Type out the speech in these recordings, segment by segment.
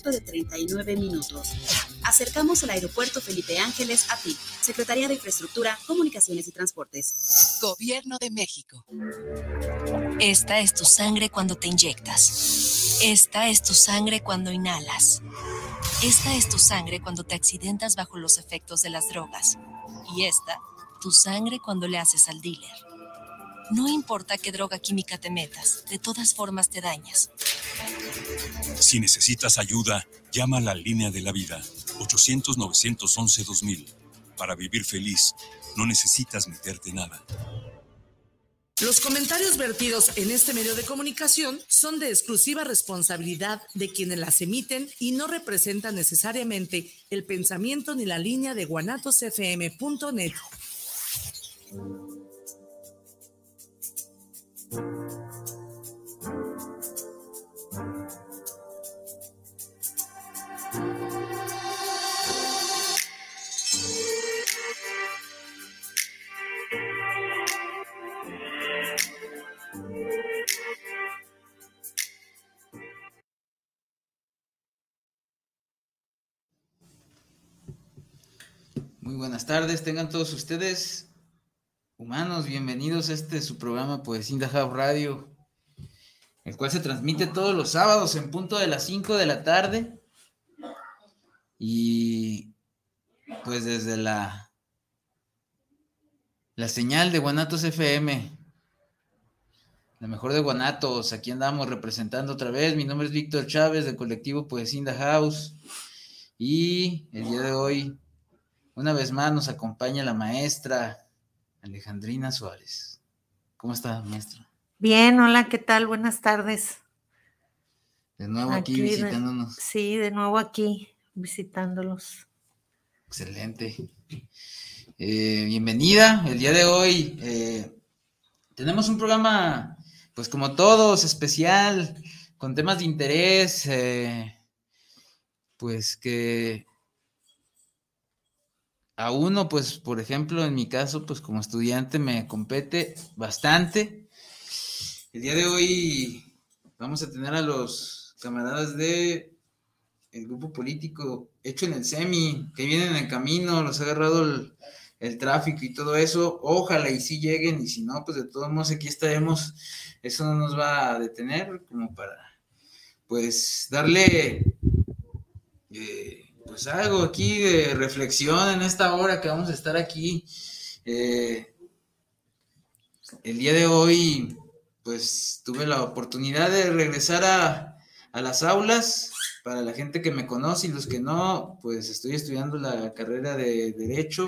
trayecto de 39 minutos. Acercamos el aeropuerto Felipe Ángeles a ti, Secretaría de Infraestructura, Comunicaciones y Transportes. Gobierno de México. Esta es tu sangre cuando te inyectas. Esta es tu sangre cuando inhalas. Esta es tu sangre cuando te accidentas bajo los efectos de las drogas. Y esta, tu sangre cuando le haces al dealer. No importa qué droga química te metas, de todas formas te dañas. Si necesitas ayuda, llama a la línea de la vida 800-911-2000. Para vivir feliz, no necesitas meterte nada. Los comentarios vertidos en este medio de comunicación son de exclusiva responsabilidad de quienes las emiten y no representan necesariamente el pensamiento ni la línea de guanatosfm.net. buenas tardes, tengan todos ustedes, humanos, bienvenidos a este su programa Poesía Hub Radio, el cual se transmite todos los sábados en punto de las 5 de la tarde. Y pues desde la, la señal de Guanatos FM, la mejor de Guanatos, aquí andamos representando otra vez. Mi nombre es Víctor Chávez del colectivo Poesía House. Y el día de hoy una vez más nos acompaña la maestra Alejandrina Suárez. ¿Cómo está, maestra? Bien, hola, ¿qué tal? Buenas tardes. De nuevo aquí, visitándonos. sí, de nuevo aquí visitándolos. Excelente. Eh, bienvenida. El día de hoy eh, tenemos un programa, pues como todos, especial, con temas de interés, eh, pues que a uno, pues, por ejemplo, en mi caso, pues como estudiante me compete bastante. El día de hoy vamos a tener a los camaradas de el grupo político hecho en el semi, que vienen en camino, los ha agarrado el, tráfico y todo eso. Ojalá y sí lleguen, y si no, pues de todos modos aquí estaremos. Eso no nos va a detener como para, pues, darle... Eh, pues algo aquí de reflexión en esta hora que vamos a estar aquí. Eh, el día de hoy, pues tuve la oportunidad de regresar a, las aulas. Para la gente que me conoce y los que no, pues estoy estudiando la carrera de Derecho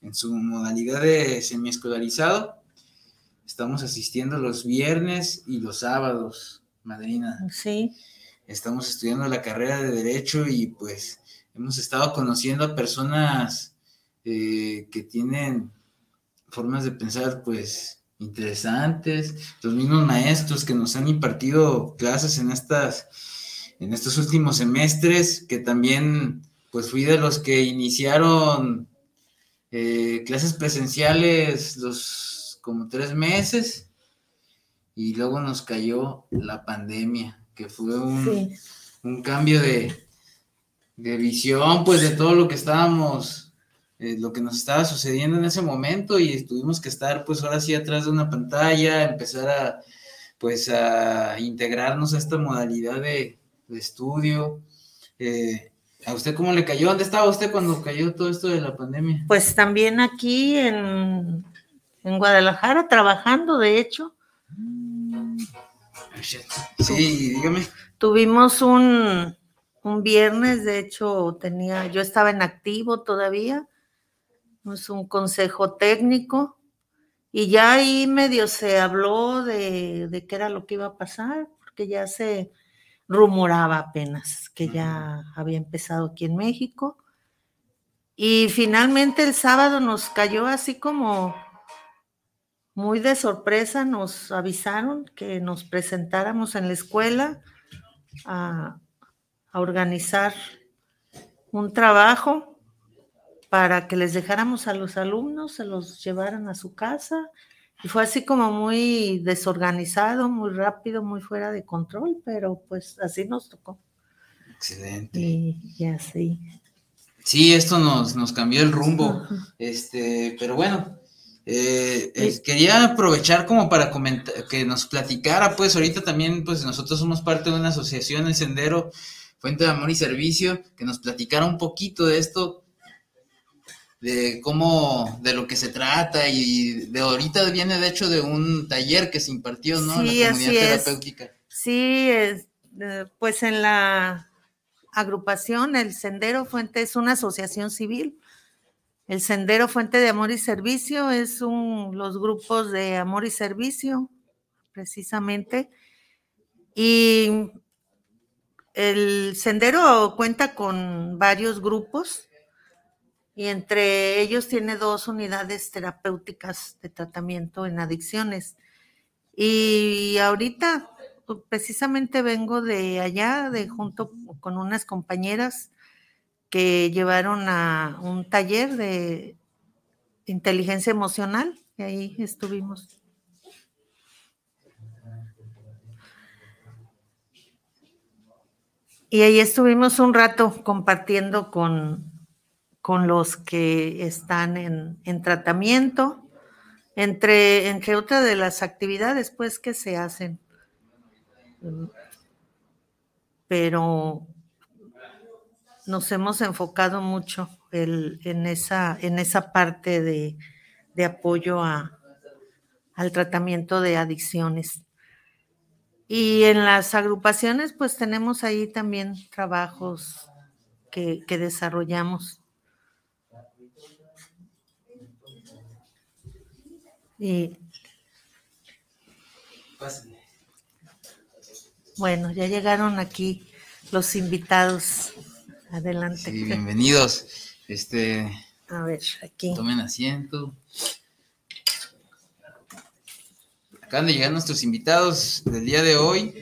en su modalidad de semiescolarizado. Estamos asistiendo los viernes y los sábados, madrina. Sí. Estamos estudiando la carrera de Derecho y pues hemos estado conociendo a personas eh, que tienen formas de pensar, pues, interesantes, los mismos maestros que nos han impartido clases en estas, en estos últimos semestres, que también, pues, fui de los que iniciaron eh, clases presenciales los como tres meses y luego nos cayó la pandemia, que fue un cambio de, de visión, pues de todo lo que estábamos, eh, lo que nos estaba sucediendo en ese momento y tuvimos que estar pues ahora sí atrás de una pantalla, empezar a pues a integrarnos a esta modalidad de, estudio. Eh, ¿A usted cómo le cayó? ¿Dónde estaba usted cuando cayó todo esto de la pandemia? Pues también aquí en, en Guadalajara, trabajando, de hecho. Sí, dígame. Tuvimos un, un viernes, de hecho, tenía, yo estaba en activo todavía, es un consejo técnico, y ya ahí medio se habló de, de qué era lo que iba a pasar, porque ya se rumoraba apenas que ya había empezado aquí en México. Y finalmente el sábado nos cayó así como muy de sorpresa, nos avisaron que nos presentáramos en la escuela a, a organizar un trabajo para que les dejáramos a los alumnos, se los llevaran a su casa. Y fue así como muy desorganizado, muy rápido, muy fuera de control, pero pues así nos tocó. Excelente. Y, así. Sí, esto nos, nos cambió el rumbo. Este, pero bueno, eh, eh, quería aprovechar como para comentar, que nos platicara, pues ahorita también, pues nosotros somos parte de una asociación, el Sendero Fuente de Amor y Servicio, que nos platicara un poquito de esto, de cómo, de lo que se trata y de ahorita viene de hecho de un taller que se impartió, ¿no? Sí, en la comunidad terapéutica. Sí, es, eh, pues en la agrupación, el Sendero Fuente es una asociación civil. El Sendero Fuente de Amor y Servicio es un, los grupos de amor y servicio, precisamente. Y el Sendero cuenta con varios grupos y entre ellos tiene dos unidades terapéuticas de tratamiento en adicciones. Y ahorita pues, precisamente vengo de allá, de junto con unas compañeras que llevaron a un taller de inteligencia emocional y ahí estuvimos. Y ahí estuvimos un rato compartiendo con, con los que están en, en tratamiento, entre, entre otras de las actividades pues que se hacen pero nos hemos enfocado mucho en, esa, en esa parte de, apoyo al tratamiento de adicciones. Y en las agrupaciones, pues tenemos ahí también trabajos que, que desarrollamos. Y bueno, ya llegaron aquí los invitados. Adelante. Sí, bienvenidos. Este. A ver, aquí. Tomen asiento. Acaban de llegar nuestros invitados del día de hoy.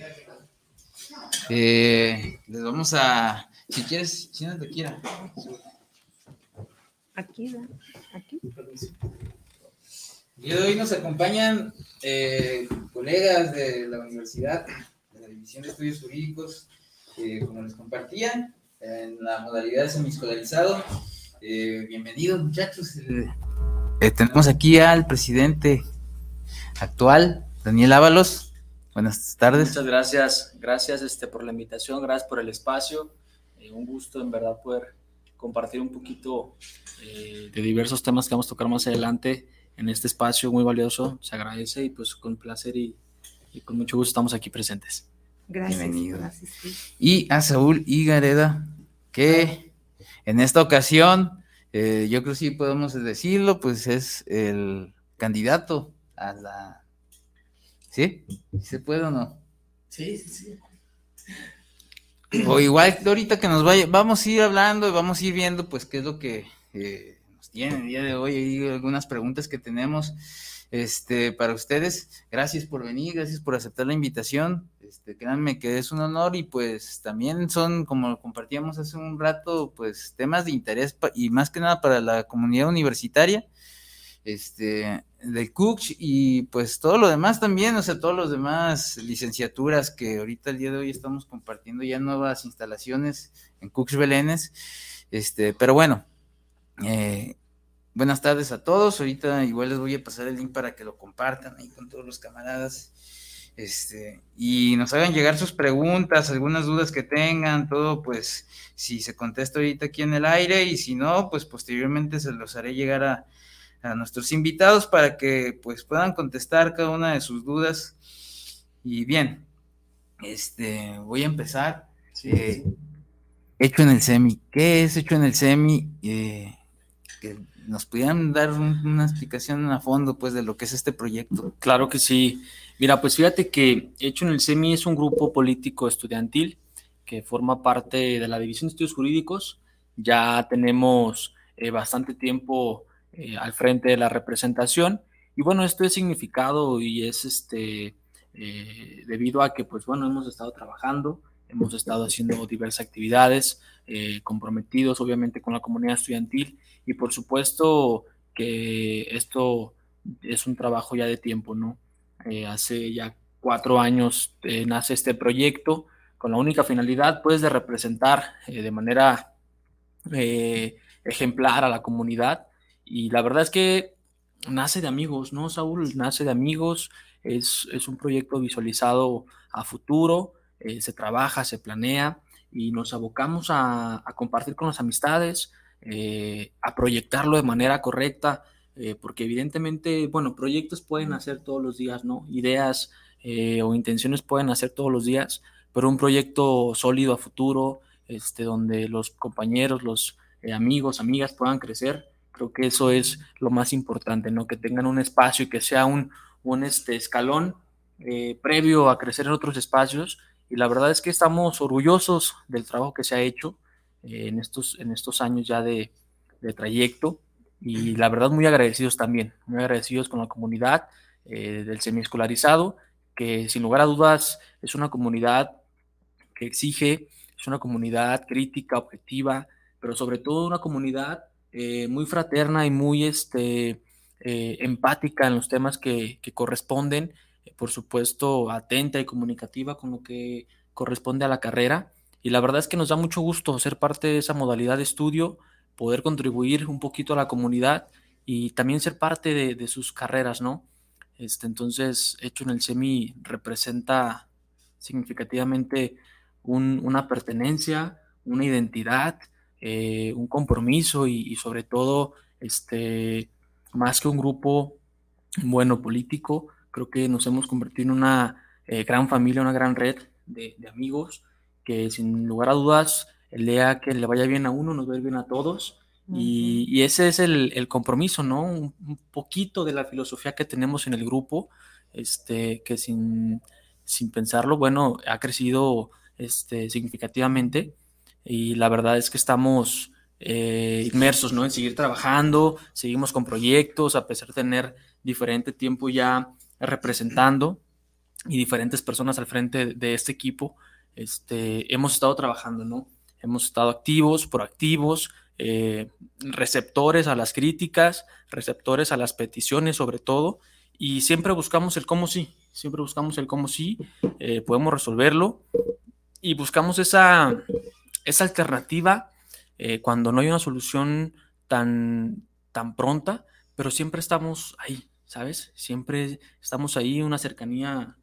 Eh, les vamos a. Si quieres, si no te quiera. Aquí, aquí. El día de hoy nos acompañan eh, colegas de la universidad División de Estudios Jurídicos, eh, como les compartía, en la modalidad de semiscolarizado. Eh, bienvenidos, muchachos. Eh, tenemos aquí al presidente actual, Daniel Ábalos. Buenas tardes. Muchas gracias, gracias este, por la invitación, gracias por el espacio. un gusto, en verdad, poder compartir un poquito de diversos temas que vamos a tocar más adelante en este espacio muy valioso. Se agradece y pues con placer y, y con mucho gusto estamos aquí presentes. Gracias. Bienvenido. Y a Saúl Igareda, que en esta ocasión, eh, yo creo que sí podemos decirlo, pues es el candidato a la... ¿Sí? ¿Se puede o no? Sí, sí, sí. O igual ahorita que nos vaya, vamos a ir hablando y vamos a ir viendo pues qué es lo que eh, nos tiene el día de hoy, hay algunas preguntas que tenemos este, para ustedes. Gracias por venir, gracias por aceptar la invitación. Este, créanme que es un honor y pues también son, como compartíamos hace un rato, pues temas de interés y más que nada para la comunidad universitaria, este, del CUCH y pues todo lo demás también, o sea, todos los demás licenciaturas que ahorita el día de hoy estamos compartiendo ya nuevas instalaciones en CUCH Belénes, este, pero bueno, eh, Buenas tardes a todos. Ahorita igual les voy a pasar el link para que lo compartan ahí con todos los camaradas. Este, y nos hagan llegar sus preguntas, algunas dudas que tengan, todo, pues si se contesta ahorita aquí en el aire y si no, pues posteriormente se los haré llegar a, nuestros invitados para que pues puedan contestar cada una de sus dudas. Y bien, este, voy a empezar. Eh, hecho en el semi. ¿Qué es hecho en el semi? Eh, que nos pudieran dar una explicación a fondo pues de lo que es este proyecto. Claro que sí. Mira, pues fíjate que Hecho en el SEMI es un grupo político estudiantil que forma parte de la División de Estudios Jurídicos. Ya tenemos eh, bastante tiempo eh, al frente de la representación y bueno, esto es significado y es este eh, debido a que pues bueno, hemos estado trabajando, hemos estado haciendo diversas actividades, comprometidos obviamente con la comunidad estudiantil y por supuesto que esto es un trabajo ya de tiempo, ¿no? Eh, hace ya cuatro años eh, nace este proyecto con la única finalidad, pues, de representar eh, de manera eh, ejemplar a la comunidad. Y la verdad es que nace de amigos, ¿no, Saúl? Nace de amigos, es, es un proyecto visualizado a futuro, eh, se trabaja, se planea y nos abocamos a, compartir con las amistades, eh, a proyectarlo de manera correcta, eh, porque evidentemente, bueno, proyectos pueden hacer todos los días, ¿no? Ideas o intenciones pueden hacer todos los días, pero un proyecto sólido a futuro, este, donde los compañeros, los amigos, amigas puedan crecer, que eso es lo más importante, ¿no? Que tengan un espacio y que sea un, un este, escalón previo a crecer en otros espacios y la verdad es que estamos orgullosos del trabajo que se ha hecho eh, en, estos, en estos años ya de, trayecto y la verdad muy agradecidos también, muy agradecidos con la comunidad eh, del semiescolarizado, que sin lugar a dudas es una comunidad que exige, es una comunidad crítica, objetiva, pero sobre todo una comunidad eh, muy fraterna y muy este, empática en los temas que, que corresponden por supuesto, atenta y comunicativa con lo que corresponde a la carrera. Y la verdad es que nos da mucho gusto ser parte de esa modalidad de estudio, poder contribuir un poquito a la comunidad y también ser parte de, sus carreras, ¿no? Este, entonces, hecho en el SEMI representa significativamente una pertenencia, una identidad, eh, un compromiso y, y, sobre todo, este, más que un grupo bueno político, Creo que nos hemos convertido en una eh, gran familia, una gran red de, amigos que sin lugar a dudas el día que le vaya bien a uno nos va a ir bien a todos. y, ese es el, compromiso, ¿no? Un, poquito de la filosofía que tenemos en el grupo, este, que sin, sin pensarlo, bueno, ha crecido este, significativamente y la verdad es que estamos eh, inmersos, ¿no? En seguir trabajando, seguimos con proyectos, a pesar de tener diferente tiempo ya representando y diferentes personas al frente de este equipo, este, hemos estado trabajando, ¿no? Hemos estado activos, proactivos, eh, receptores a las críticas, receptores a las peticiones sobre todo, y siempre buscamos el cómo sí, siempre buscamos el cómo sí, eh, podemos resolverlo, y buscamos esa, esa alternativa eh, cuando no hay una solución tan, tan pronta, pero siempre estamos ahí, ¿sabes? Siempre estamos ahí, una cercanía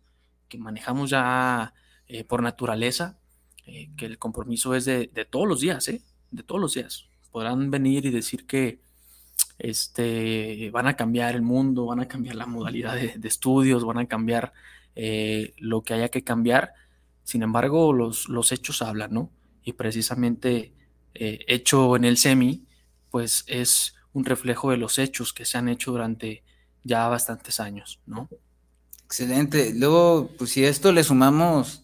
que manejamos ya eh, por naturaleza, eh, que el compromiso es de, todos los días, ¿eh? De todos los días. Podrán venir y decir que este, van a cambiar el mundo, van a cambiar la modalidad de, estudios, van a cambiar lo que haya que cambiar. Sin embargo, los, los hechos hablan, ¿no? Y precisamente hecho en el SEMI, pues es un reflejo de los hechos que se han hecho durante ya bastantes años, ¿no? Excelente. Luego, pues si a esto le sumamos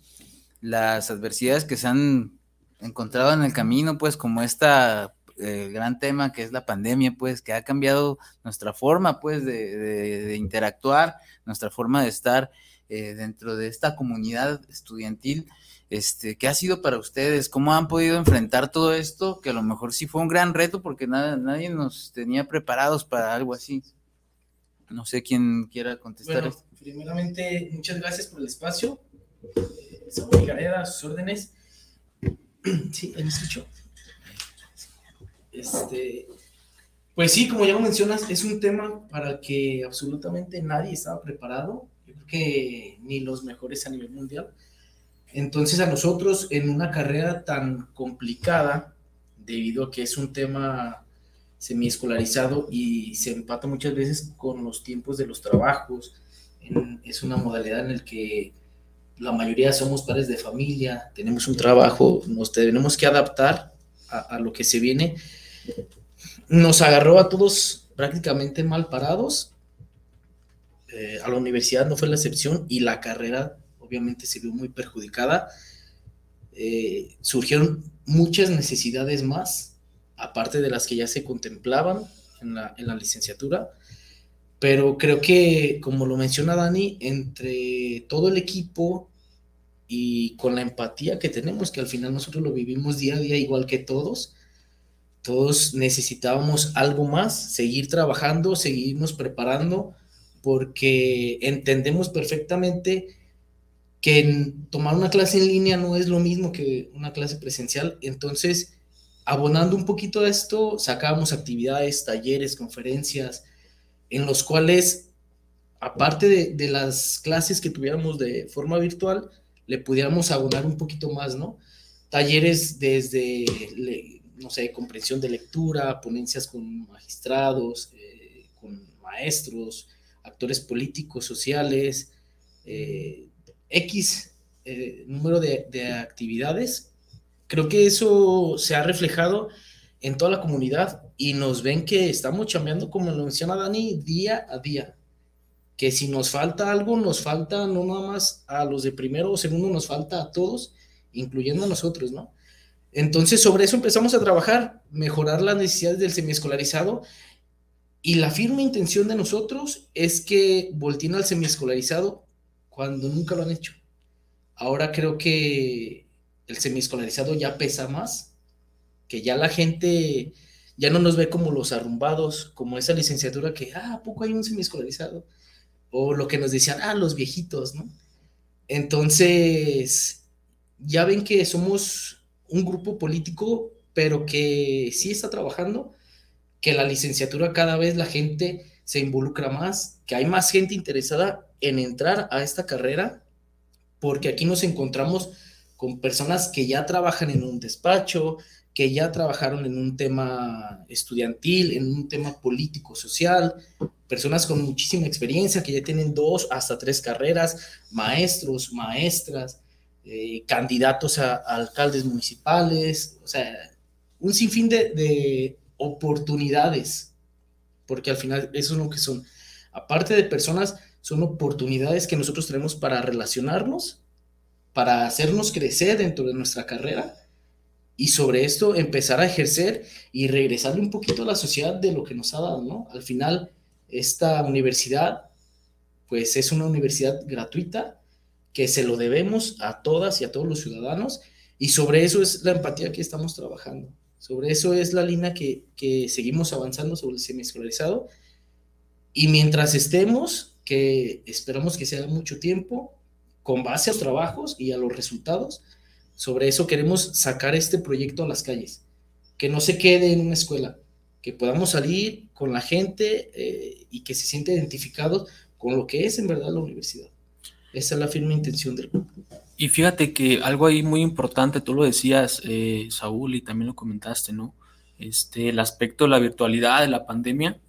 las adversidades que se han encontrado en el camino, pues como esta eh, gran tema que es la pandemia, pues que ha cambiado nuestra forma, pues de, interactuar, nuestra forma de estar eh, dentro de esta comunidad estudiantil. Este, ¿Qué ha sido para ustedes? ¿Cómo han podido enfrentar todo esto? Que a lo mejor sí fue un gran reto porque nada, nadie nos tenía preparados para algo así. No sé quién quiera contestar. Bueno, primeramente, muchas gracias por el espacio. Eh, Samuel Gareda, sus órdenes. Sí, ¿me escuchó? Este, pues sí, como ya lo mencionas, es un tema para el que absolutamente nadie estaba preparado. Yo creo que ni los mejores a nivel mundial. Entonces a nosotros en una carrera tan complicada, debido a que es un tema semiescolarizado y se empata muchas veces con los tiempos de los trabajos. es una modalidad en la que la mayoría somos padres de familia, tenemos un trabajo, nos tenemos que adaptar a, lo que se viene. Nos agarró a todos prácticamente mal parados. Eh, a la universidad no fue la excepción y la carrera obviamente se vio muy perjudicada. Eh, surgieron muchas necesidades más aparte de las que ya se contemplaban en la, licenciatura. Pero creo que, como lo menciona Dani, entre todo el equipo y con la empatía que tenemos, que al final nosotros lo vivimos día a día igual que todos, todos necesitábamos algo más, seguir trabajando, seguirnos preparando, porque entendemos perfectamente que tomar una clase en línea no es lo mismo que una clase presencial. Entonces, abonando un poquito a esto, sacábamos actividades, talleres, conferencias, en los cuales, aparte de, las clases que tuviéramos de forma virtual, le pudiéramos abonar un poquito más, ¿no? Talleres desde, no sé, comprensión de lectura, ponencias con magistrados, eh, con maestros, actores políticos, sociales, eh, X eh, número de, actividades. Creo que eso se ha reflejado en toda la comunidad y nos ven que estamos chambeando, como lo menciona Dani, día a día. Que si nos falta algo, nos falta no nada más a los de primero o segundo, nos falta a todos, incluyendo a nosotros, ¿no? Entonces, sobre eso empezamos a trabajar, mejorar las necesidades del semiescolarizado y la firme intención de nosotros es que volteen al semiescolarizado cuando nunca lo han hecho. Ahora creo que el semiescolarizado ya pesa más, que ya la gente ya no nos ve como los arrumbados, como esa licenciatura que, ah, ¿a poco hay un semiescolarizado? O lo que nos decían, ah, los viejitos, ¿no? Entonces, ya ven que somos un grupo político, pero que sí está trabajando, que la licenciatura cada vez la gente se involucra más, que hay más gente interesada en entrar a esta carrera, porque aquí nos encontramos con personas que ya trabajan en un despacho, que ya trabajaron en un tema estudiantil, en un tema político, social, personas con muchísima experiencia, que ya tienen dos hasta tres carreras, maestros, maestras, eh, candidatos a, alcaldes municipales, o sea, un sinfín de, de oportunidades, porque al final eso es lo que son. Aparte de personas son oportunidades que nosotros tenemos para relacionarnos, para hacernos crecer dentro de nuestra carrera y sobre esto empezar a ejercer y regresarle un poquito a la sociedad de lo que nos ha dado, ¿no? Al final, esta universidad, pues es una universidad gratuita que se lo debemos a todas y a todos los ciudadanos y sobre eso es la empatía que estamos trabajando. Sobre eso es la línea que, que seguimos avanzando sobre el semiescolarizado. Y mientras estemos que esperamos que sea mucho tiempo, con base a los trabajos y a los resultados. Sobre eso queremos sacar este proyecto a las calles, que no se quede en una escuela, que podamos salir con la gente eh, y que se siente identificados con lo que es en verdad la universidad. Esa es la firme intención del grupo. Y fíjate que algo ahí muy importante, tú lo decías, eh, Saúl, y también lo comentaste, ¿no? Este, el aspecto de la virtualidad, de la pandemia,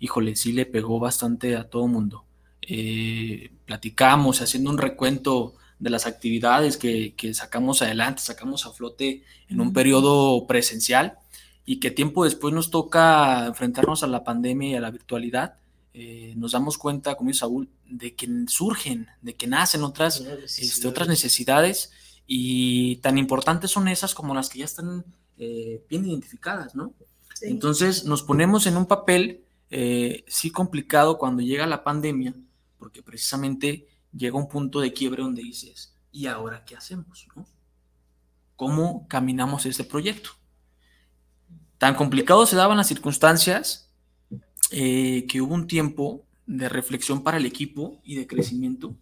híjole, sí le pegó bastante a todo mundo eh, platicamos, haciendo un recuento de las actividades que, sacamos adelante, sacamos a flote en un periodo presencial y que tiempo después nos toca enfrentarnos a la pandemia y a la virtualidad, eh, nos damos cuenta, como dice Saúl, de que surgen, de que nacen otras, este, otras necesidades y tan importantes son esas como las que ya están eh, bien identificadas, ¿no? Entonces nos ponemos en un papel eh, sí complicado cuando llega la pandemia, porque precisamente llega un punto de quiebre donde dices, ¿y ahora qué hacemos? ¿Cómo caminamos este proyecto? Tan complicado se daban las circunstancias eh, que hubo un tiempo de reflexión para el equipo y de crecimiento,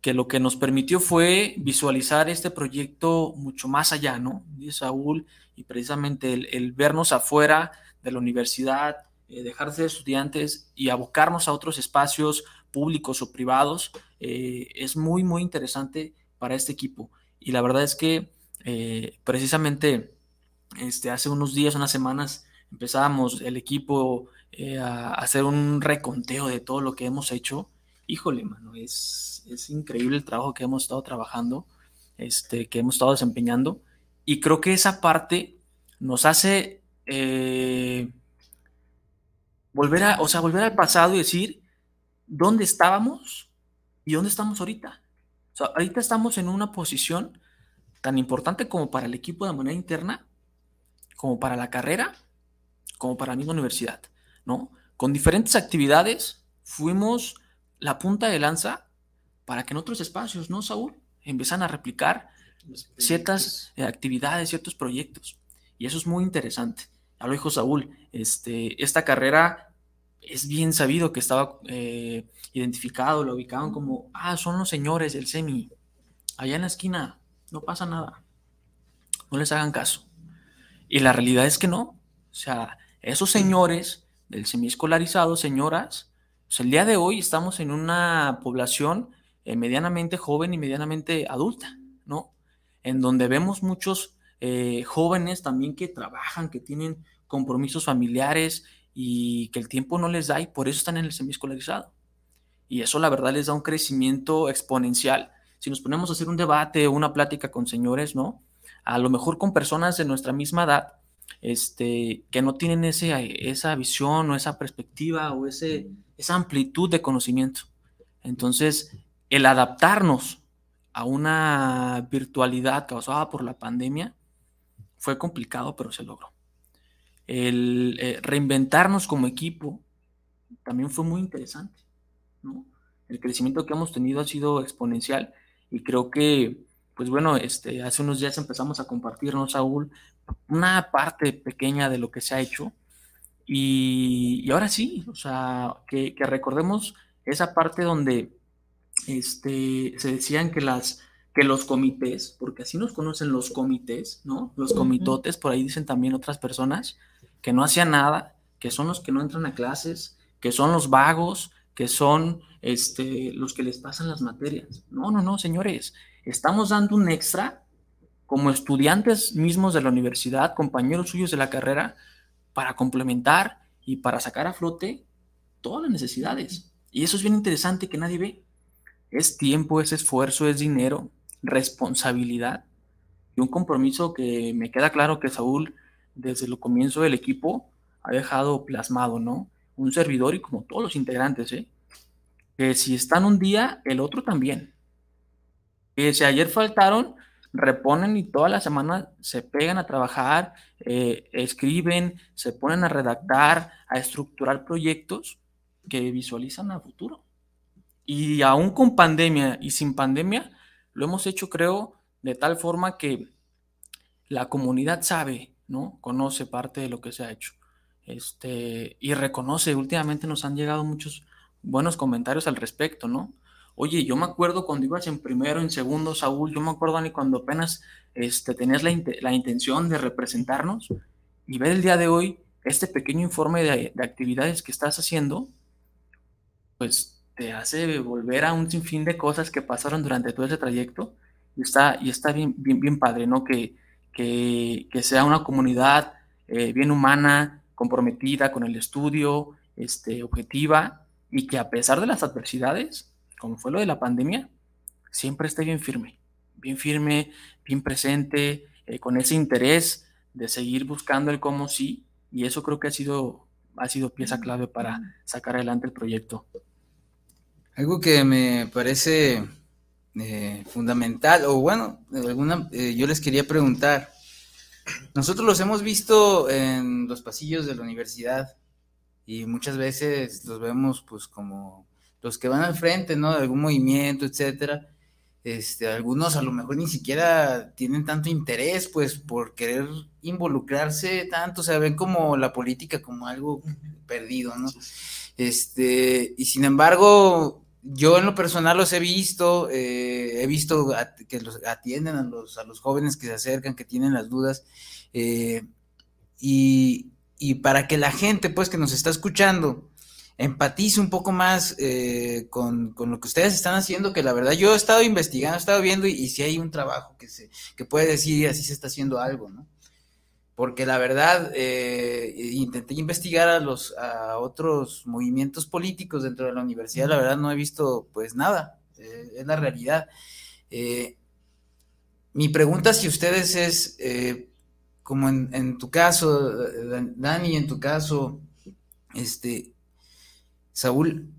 que lo que nos permitió fue visualizar este proyecto mucho más allá, ¿no? Dice Saúl, y precisamente el, vernos afuera de la universidad, eh, dejar de estudiantes y abocarnos a otros espacios públicos o privados, eh, es muy, muy interesante para este equipo. Y la verdad es que eh, precisamente este, hace unos días, unas semanas, empezábamos el equipo eh, a hacer un reconteo de todo lo que hemos hecho. Híjole, mano, es, es increíble el trabajo que hemos estado trabajando, este, que hemos estado desempeñando. Y creo que esa parte nos hace volver a, o sea, volver al pasado y decir, dónde estábamos y dónde estamos ahorita. Ahorita estamos en una posición tan importante como para el equipo de manera interna, como para la carrera, como para la misma universidad, ¿no? Con diferentes actividades fuimos la punta de lanza para que en otros espacios, ¿no, Saúl? Empiezan a replicar ciertas actividades, ciertos proyectos. Y eso es muy interesante. Ya lo dijo Saúl, este, esta carrera es bien sabido que estaba eh, identificado, lo ubicaban como, ah, son los señores del semi. allá en la esquina, no pasa nada. No les hagan caso. Y la realidad es que no. O sea, esos señores del semiescolarizado, señoras, pues el día de hoy estamos en una población eh, medianamente joven y medianamente adulta, ¿no? En donde vemos muchos eh, jóvenes también que trabajan, que tienen compromisos familiares y que el tiempo no les da y por eso están en el semiescolarizado. Y eso la verdad les da un crecimiento exponencial. Si nos ponemos a hacer un debate o una plática con señores, ¿no? A lo mejor con personas de nuestra misma edad, este, que no tienen ese, esa visión o esa perspectiva o ese, esa amplitud de conocimiento. Entonces, el adaptarnos a una virtualidad causada por la pandemia fue complicado, pero se logró. El eh, reinventarnos como equipo también fue muy interesante. El crecimiento que hemos tenido ha sido exponencial y creo que, pues bueno, este, hace unos días empezamos a compartirnos, Saúl, una parte pequeña de lo que se ha hecho. Y, ahora sí, o sea, que, recordemos esa parte donde este, se decían que, las, que los comités, porque así nos conocen los comités, ¿no? Los comitotes, por ahí dicen también otras personas, que no hacían nada, que son los que no entran a clases, que son los vagos, que son este, los que les pasan las materias. No, no, no, señores, estamos dando un extra como estudiantes mismos de la universidad, compañeros suyos de la carrera, para complementar y para sacar a flote todas las necesidades. Y eso es bien interesante que nadie ve. Es tiempo, es esfuerzo, es dinero, responsabilidad y un compromiso que me queda claro que Saúl, desde el comienzo del equipo, ha dejado plasmado, ¿no? Un servidor y como todos los integrantes, ¿eh? Que si están un día, el otro también. Si ayer faltaron, reponen y toda la semana se pegan a trabajar, eh, escriben, se ponen a redactar, a estructurar proyectos que visualizan a futuro. Y aún con pandemia y sin pandemia, lo hemos hecho, creo, de tal forma que la comunidad sabe, ¿no? Conoce parte de lo que se ha hecho. Este, y reconoce, últimamente nos han llegado muchos buenos comentarios al respecto, ¿no? Oye, yo me acuerdo cuando ibas en primero, en segundo, Saúl, yo me acuerdo, ni cuando apenas este, tenías la, la, intención de representarnos y ver el día de hoy este pequeño informe de, de, actividades que estás haciendo, pues te hace volver a un sinfín de cosas que pasaron durante todo ese trayecto y está, y está bien, bien, bien padre, ¿no? Que, que, que sea una comunidad eh, bien humana, comprometida con el estudio, este, objetiva y que a pesar de las adversidades, como fue lo de la pandemia, siempre esté bien firme, bien firme, bien presente, eh, con ese interés de seguir buscando el cómo sí, y eso creo que ha sido, ha sido pieza clave para sacar adelante el proyecto. Algo que me parece eh, fundamental, o bueno, alguna, eh, yo les quería preguntar, nosotros los hemos visto en los pasillos de la universidad y muchas veces los vemos pues como los que van al frente, ¿no? De algún movimiento, etcétera. Este, algunos a lo mejor ni siquiera tienen tanto interés, pues, por querer involucrarse tanto, o sea, ven como la política como algo perdido, ¿no? Este, y sin embargo, yo en lo personal los he visto, eh, he visto que los atienden a los, a los jóvenes que se acercan, que tienen las dudas, eh, y, y para que la gente, pues, que nos está escuchando, empatice un poco más eh, con, lo que ustedes están haciendo, que la verdad yo he estado investigando, he estado viendo y, si hay un trabajo que, se, que puede decir así se está haciendo algo, ¿no? Porque la verdad, eh, intenté investigar a los a otros movimientos políticos dentro de la universidad, la verdad no he visto pues nada, eh, es la realidad. mi pregunta si ustedes es, como en, en tu caso, Dani, en tu caso, este, Saúl,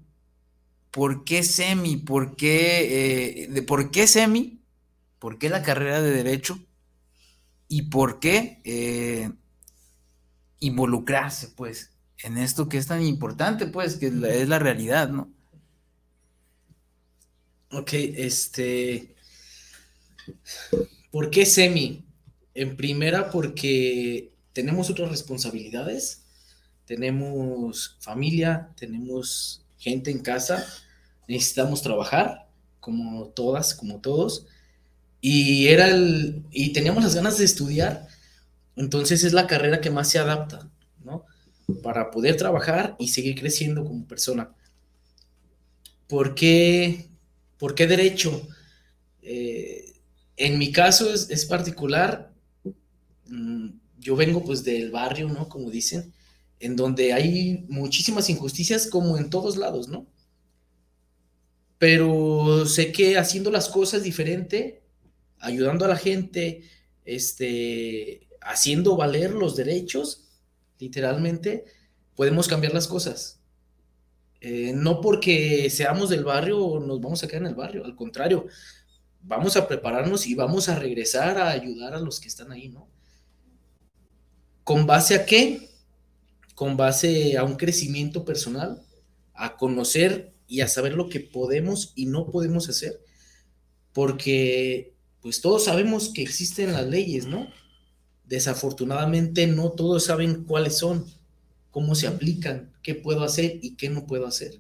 ¿por qué semi? ¿Por qué, eh, de, ¿por qué semi? ¿Por qué la carrera de derecho? ¿Y por qué eh, involucrarse, pues, en esto que es tan importante, pues, que es la, realidad, ¿no? Ok, este. ¿Por qué semi? En primera, porque tenemos otras responsabilidades tenemos familia, tenemos gente en casa, necesitamos trabajar, como todas, como todos, Y era el, y teníamos las ganas de estudiar, entonces es la carrera que más se adapta, ¿no? Para poder trabajar y seguir creciendo como persona. ¿Por qué, por qué derecho? Eh, en mi caso es, es particular, mm, yo vengo pues del barrio, ¿no? Como dicen, en donde hay muchísimas injusticias como en todos lados, ¿no? Pero sé que haciendo las cosas diferente, ayudando a la gente, este, haciendo valer los derechos, literalmente, podemos cambiar las cosas. Eh, no porque seamos del barrio nos vamos a quedar en el barrio, al contrario, vamos a prepararnos y vamos a regresar a ayudar a los que están ahí, ¿no? ¿Con base a qué? Con base a un crecimiento personal, a conocer y a saber lo que podemos y no podemos hacer, porque pues todos sabemos que existen las leyes, ¿no? Desafortunadamente no todos saben cuáles son, cómo se aplican, qué puedo hacer y qué no puedo hacer.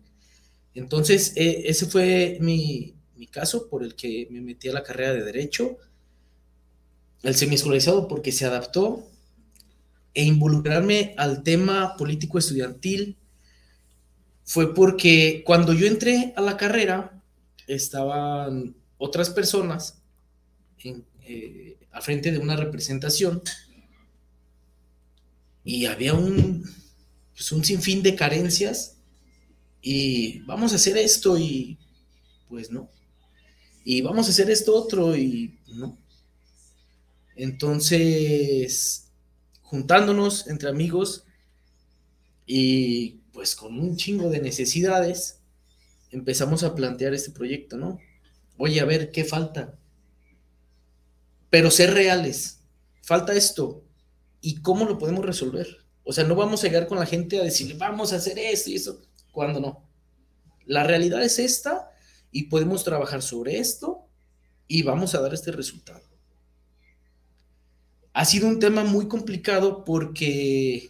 Entonces, eh, ese fue mi, mi, caso por el que me metí a la carrera de Derecho, el semiescolarizado porque se adaptó, e involucrarme al tema político estudiantil fue porque cuando yo entré a la carrera, estaban otras personas eh, al frente de una representación y había un, pues un sinfín de carencias y vamos a hacer esto y pues no. Y vamos a hacer esto otro y no. Entonces, juntándonos entre amigos y pues con un chingo de necesidades, empezamos a plantear este proyecto, ¿no? Oye, a ver, ¿qué falta? Pero ser reales. Falta esto. ¿Y cómo lo podemos resolver? O sea, no vamos a llegar con la gente a decirle, vamos a hacer esto y eso, cuando no. La realidad es esta y podemos trabajar sobre esto y vamos a dar este resultado. Ha sido un tema muy complicado porque,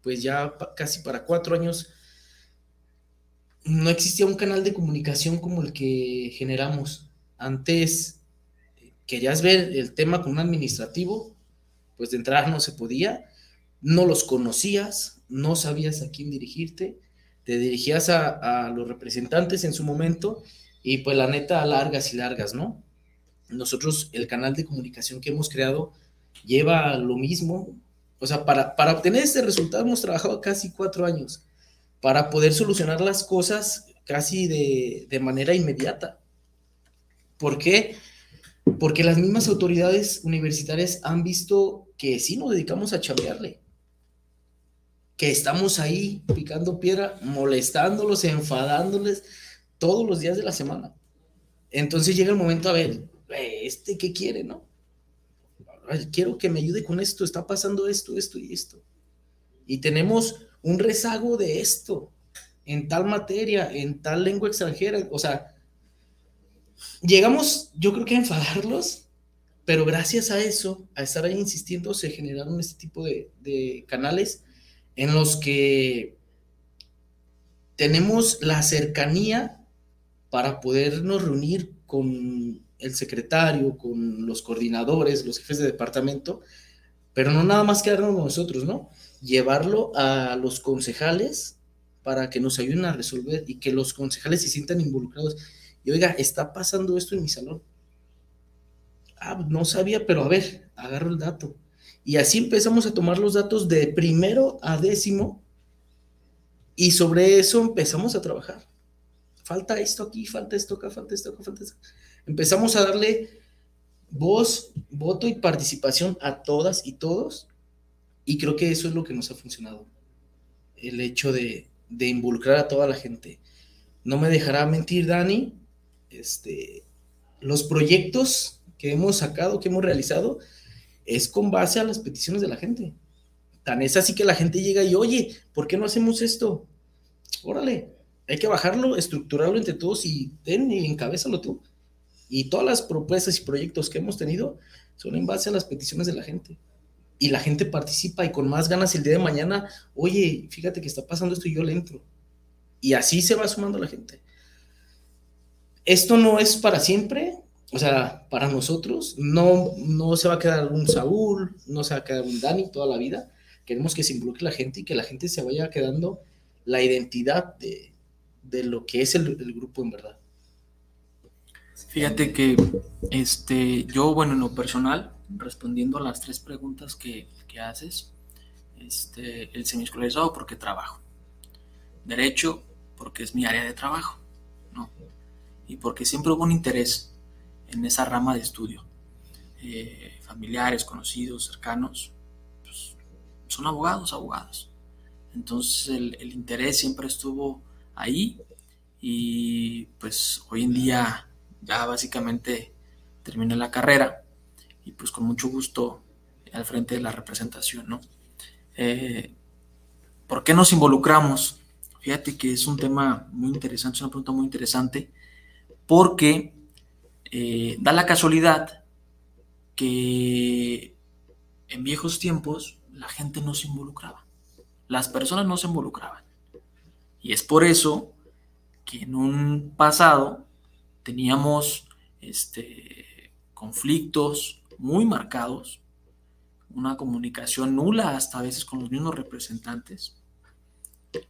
pues ya casi para cuatro años, no existía un canal de comunicación como el que generamos. Antes querías ver el tema con un administrativo, pues de entrada no se podía no los conocías, no sabías a quién dirigirte, te dirigías a, los representantes en su momento y pues la neta largas y largas, ¿no? Nosotros, el canal de comunicación que hemos creado lleva lo mismo, o sea, para, para obtener este resultado hemos trabajado casi cuatro años, para poder solucionar las cosas casi de, de manera inmediata. ¿Por qué? Porque las mismas autoridades universitarias han visto que sí nos dedicamos a chambearle que estamos ahí picando piedra, molestándolos, enfadándoles todos los días de la semana. Entonces llega el momento a ver, este qué quiere, ¿no? Quiero que me ayude con esto, está pasando esto, esto y esto. Y tenemos un rezago de esto, en tal materia, en tal lengua extranjera, o sea, llegamos, yo creo que a enfadarlos, pero gracias a eso, a estar ahí insistiendo, se generaron este tipo de, de canales en los que tenemos la cercanía para podernos reunir con el secretario, con los coordinadores, los jefes de departamento, pero no nada más quedarnos nosotros, ¿no? Llevarlo a los concejales para que nos ayuden a resolver y que los concejales se sientan involucrados. Y oiga, está pasando esto en mi salón. Ah, no sabía, pero a ver, agarro el dato. Y así empezamos a tomar los datos de primero a décimo y sobre eso empezamos a trabajar. Falta esto aquí, falta esto acá, falta esto acá, falta esto. Empezamos a darle voz, voto y participación a todas y todos y creo que eso es lo que nos ha funcionado. El hecho de, involucrar a toda la gente. No me dejará mentir Dani, este, los proyectos que hemos sacado, que hemos realizado, es con base a las peticiones de la gente. Tan es así que la gente llega y, oye, ¿por qué no hacemos esto? Órale, hay que bajarlo, estructurarlo entre todos y ten y encabézalo tú. Y todas las propuestas y proyectos que hemos tenido son en base a las peticiones de la gente. Y la gente participa y con más ganas el día de mañana, oye, fíjate que está pasando esto y yo le entro. Y así se va sumando la gente. Esto no es para siempre, o sea, para nosotros no, no se va a quedar un Saúl, no se va a quedar un Dani toda la vida. Queremos que se involucre la gente y que la gente se vaya quedando la identidad de, lo que es el, grupo en verdad. Fíjate que este, yo, bueno, en lo personal, respondiendo a las tres preguntas que, que haces, este, el semiescolarizado porque trabajo. Derecho porque es mi área de trabajo, ¿no? Y porque siempre hubo un interés en esa rama de estudio. Eh, familiares, conocidos, cercanos, pues, son abogados, abogados. Entonces el, el, interés siempre estuvo ahí y pues hoy en día ya básicamente terminé la carrera y pues con mucho gusto al frente de la representación, ¿no? Eh, ¿Por qué nos involucramos? Fíjate que es un tema muy interesante, es una pregunta muy interesante, porque eh, da la casualidad que en viejos tiempos la gente no se involucraba, las personas no se involucraban. Y es por eso que en un pasado teníamos este, conflictos muy marcados una comunicación nula hasta a veces con los mismos representantes,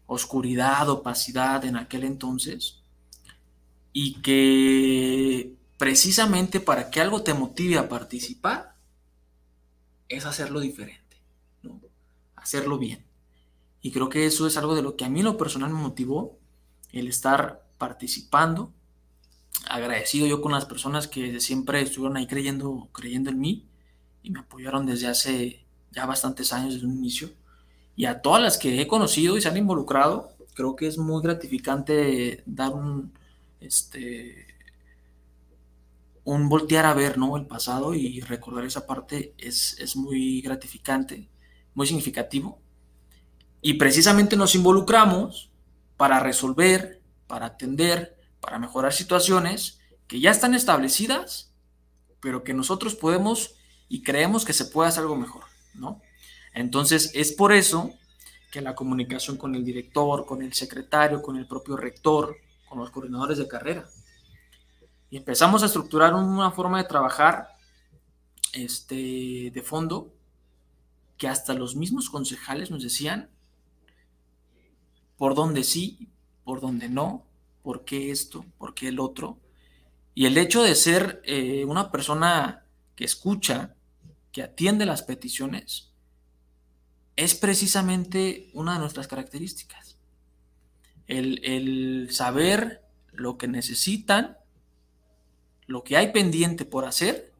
oscuridad, opacidad en aquel entonces, y que precisamente para que algo te motive a participar es hacerlo diferente, ¿no? hacerlo bien. Y creo que eso es algo de lo que a mí lo personal me motivó, el estar participando, agradecido yo con las personas que siempre estuvieron ahí creyendo, creyendo en mí y me apoyaron desde hace ya bastantes años, desde un inicio. Y a todas las que he conocido y se han involucrado, creo que es muy gratificante dar un, este, un voltear a ver ¿no? el pasado y recordar esa parte es, es muy gratificante, muy significativo. Y precisamente nos involucramos para resolver, para atender, para mejorar situaciones que ya están establecidas, pero que nosotros podemos y creemos que se puede hacer algo mejor, ¿no? Entonces, es por eso que la comunicación con el director, con el secretario, con el propio rector, con los coordinadores de carrera. Y empezamos a estructurar una forma de trabajar este, de fondo que hasta los mismos concejales nos decían por dónde sí, por dónde no, por qué esto, por qué el otro. Y el hecho de ser eh, una persona que escucha, que atiende las peticiones es precisamente una de nuestras características. El, saber lo que necesitan, lo que hay pendiente por hacer,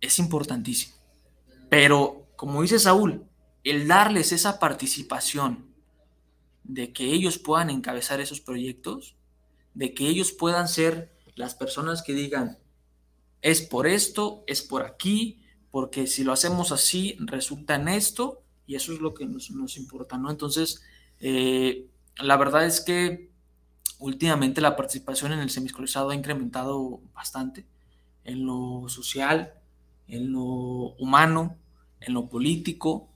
es importantísimo. Pero, como dice Saúl, el darles esa participación de que ellos puedan encabezar esos proyectos, de que ellos puedan ser las personas que digan, es por esto, es por aquí, porque si lo hacemos así, resulta en esto, y eso es lo que nos, importa, ¿no? Entonces, eh, la verdad es que últimamente la participación en el semiscolarizado ha incrementado bastante en lo social, en lo humano, en lo político,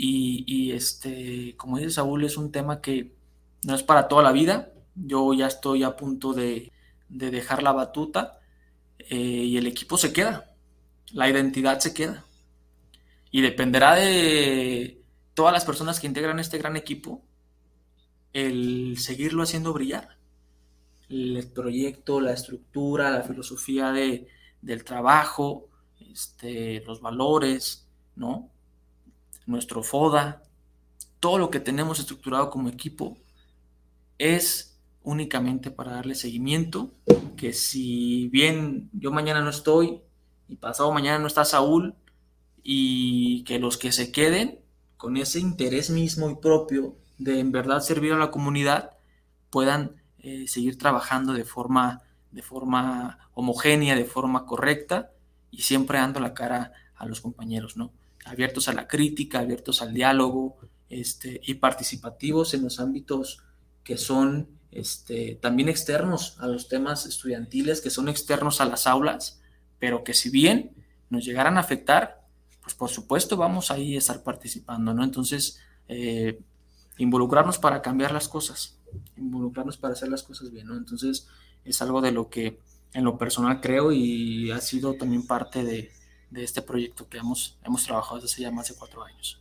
y, este, como dice Saúl, es un tema que no es para toda la vida. Yo ya estoy a punto de, dejar la batuta eh, y el equipo se queda la identidad se queda. Y dependerá de todas las personas que integran este gran equipo el seguirlo haciendo brillar. El proyecto, la estructura, la filosofía de, del trabajo, este, los valores, ¿no? Nuestro FODA, todo lo que tenemos estructurado como equipo es únicamente para darle seguimiento, que si bien yo mañana no estoy, y pasado mañana no está Saúl y que los que se queden con ese interés mismo y propio de en verdad servir a la comunidad puedan eh, seguir trabajando de forma, de forma homogénea, de forma correcta y siempre dando la cara a los compañeros, ¿no? Abiertos a la crítica, abiertos al diálogo este, y participativos en los ámbitos que son este, también externos a los temas estudiantiles, que son externos a las aulas, pero que si bien nos llegaran a afectar, pues por supuesto vamos ahí a estar participando, ¿no? Entonces, eh, involucrarnos para cambiar las cosas, involucrarnos para hacer las cosas bien, ¿no? Entonces, es algo de lo que en lo personal creo y ha sido también parte de, de este proyecto que hemos, hemos trabajado desde hace ya más de cuatro años.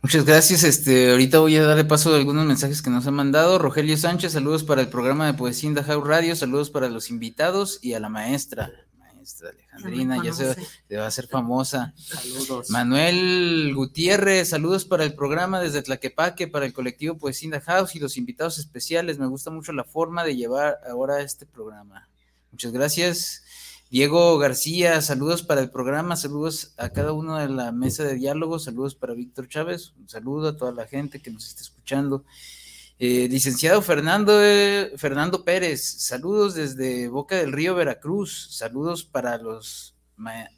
Muchas gracias. Este, ahorita voy a darle paso a algunos mensajes que nos han mandado. Rogelio Sánchez, saludos para el programa de Poesía in Radio, saludos para los invitados y a la maestra. Maestra Alejandrina, ya se, va a ser famosa. Saludos. Manuel Gutiérrez, saludos para el programa desde Tlaquepaque, para el colectivo Poesía House y los invitados especiales. Me gusta mucho la forma de llevar ahora este programa. Muchas gracias. Diego García, saludos para el programa, saludos a cada uno de la mesa de diálogo, saludos para Víctor Chávez, un saludo a toda la gente que nos está escuchando. Eh, licenciado Fernando, eh, Fernando Pérez, saludos desde Boca del Río, Veracruz, saludos para los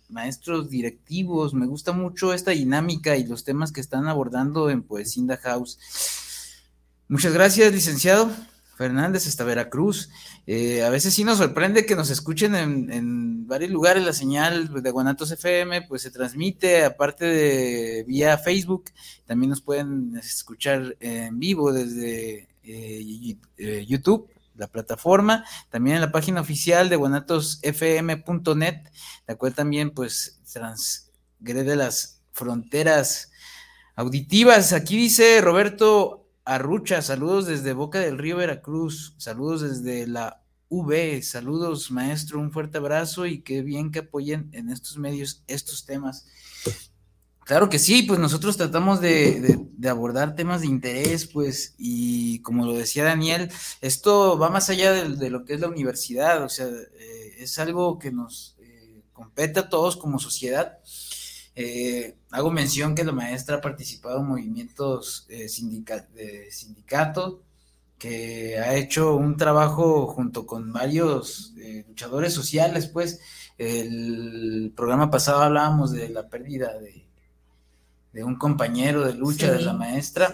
maestros directivos, me gusta mucho esta dinámica y los temas que están abordando en Poesinda House. Muchas gracias, licenciado. Fernández hasta Veracruz. Eh, a veces sí nos sorprende que nos escuchen en, varios lugares. La señal de Guanatos FM pues se transmite aparte de vía Facebook. También nos pueden escuchar en vivo desde eh, eh, YouTube, la plataforma. También en la página oficial de guanatosfm.net, la cual también pues transgrede las fronteras auditivas. Aquí dice Roberto Arrucha, saludos desde Boca del Río Veracruz, saludos desde la V, saludos maestro, un fuerte abrazo y qué bien que apoyen en estos medios estos temas. Claro que sí, pues nosotros tratamos de, abordar temas de interés, pues, y como lo decía Daniel, esto va más allá de, lo que es la universidad, o sea, eh, es algo que nos eh, compete a todos como sociedad eh, hago mención que la maestra ha participado en movimientos eh, de sindicato, que ha hecho un trabajo junto con varios eh, luchadores sociales, pues el programa pasado hablábamos de la pérdida de, un compañero de lucha de la maestra.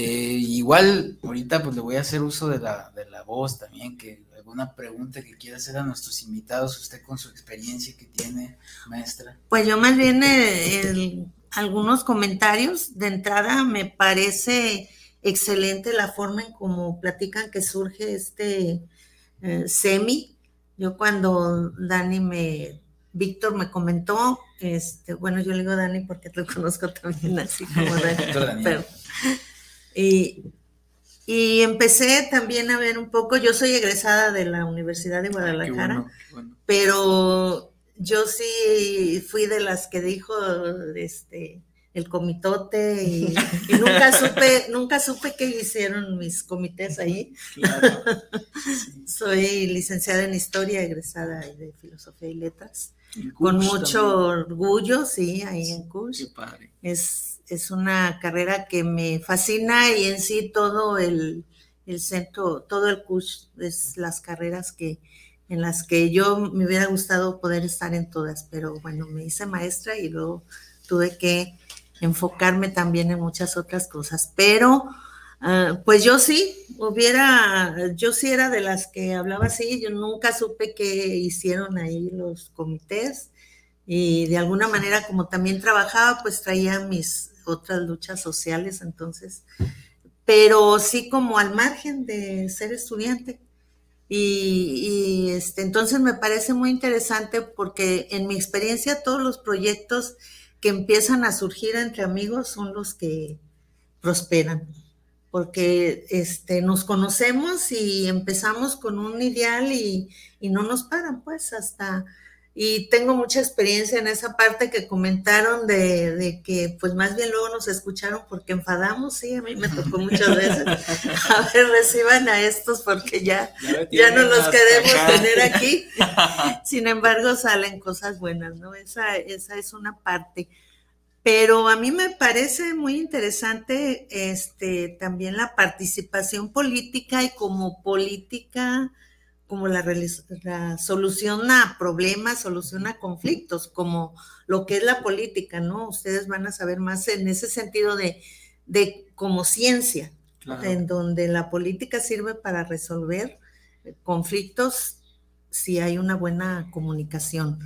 Igual, ahorita pues le voy a hacer uso de la, de la voz también, que alguna pregunta que quiera hacer a nuestros invitados, usted con su experiencia que tiene, maestra. Pues yo más bien eh, algunos comentarios. De entrada, me parece excelente la forma en cómo platican que surge este eh, semi. Yo cuando Dani me, Víctor me comentó, este, bueno, yo le digo Dani porque te conozco también así como Dani. pero, y y empecé también a ver un poco, yo soy egresada de la Universidad de ah, Guadalajara, pero yo sí fui de las que dijo este el comitote y, nunca supe, nunca supe qué hicieron mis comités ahí. Soy licenciada en historia, egresada de filosofía y letras. Con mucho orgullo, sí, ahí en CUSH. Es, es una carrera que me fascina y en sí todo el, centro, todo el CUSH es las carreras que en las que yo me hubiera gustado poder estar en todas, pero bueno, me hice maestra y luego tuve que enfocarme también en muchas otras cosas, pero ah, pues yo sí, hubiera, yo sí era de las que hablaba así, yo nunca supe qué hicieron ahí los comités y de alguna manera como también trabajaba, pues traía mis otras luchas sociales, entonces, pero sí como al margen de ser estudiante. Y, y, este, entonces me parece muy interesante porque en mi experiencia todos los proyectos que empiezan a surgir entre amigos son los que prosperan, porque este, nos conocemos y empezamos con un ideal y, no nos paran, pues hasta y tengo mucha experiencia en esa parte que comentaron de, que pues más bien luego nos escucharon porque enfadamos, sí, a mí me tocó muchas veces. A ver, reciban a estos porque ya, ya, no los queremos tener aquí. Sin embargo, salen cosas buenas, ¿no? Esa, esa es una parte. Pero a mí me parece muy interesante este, también la participación política y como política como la, la, solución a problemas, solución a conflictos, como lo que es la política, ¿no? Ustedes van a saber más en ese sentido de, de como ciencia, en donde la política sirve para resolver conflictos si hay una buena comunicación.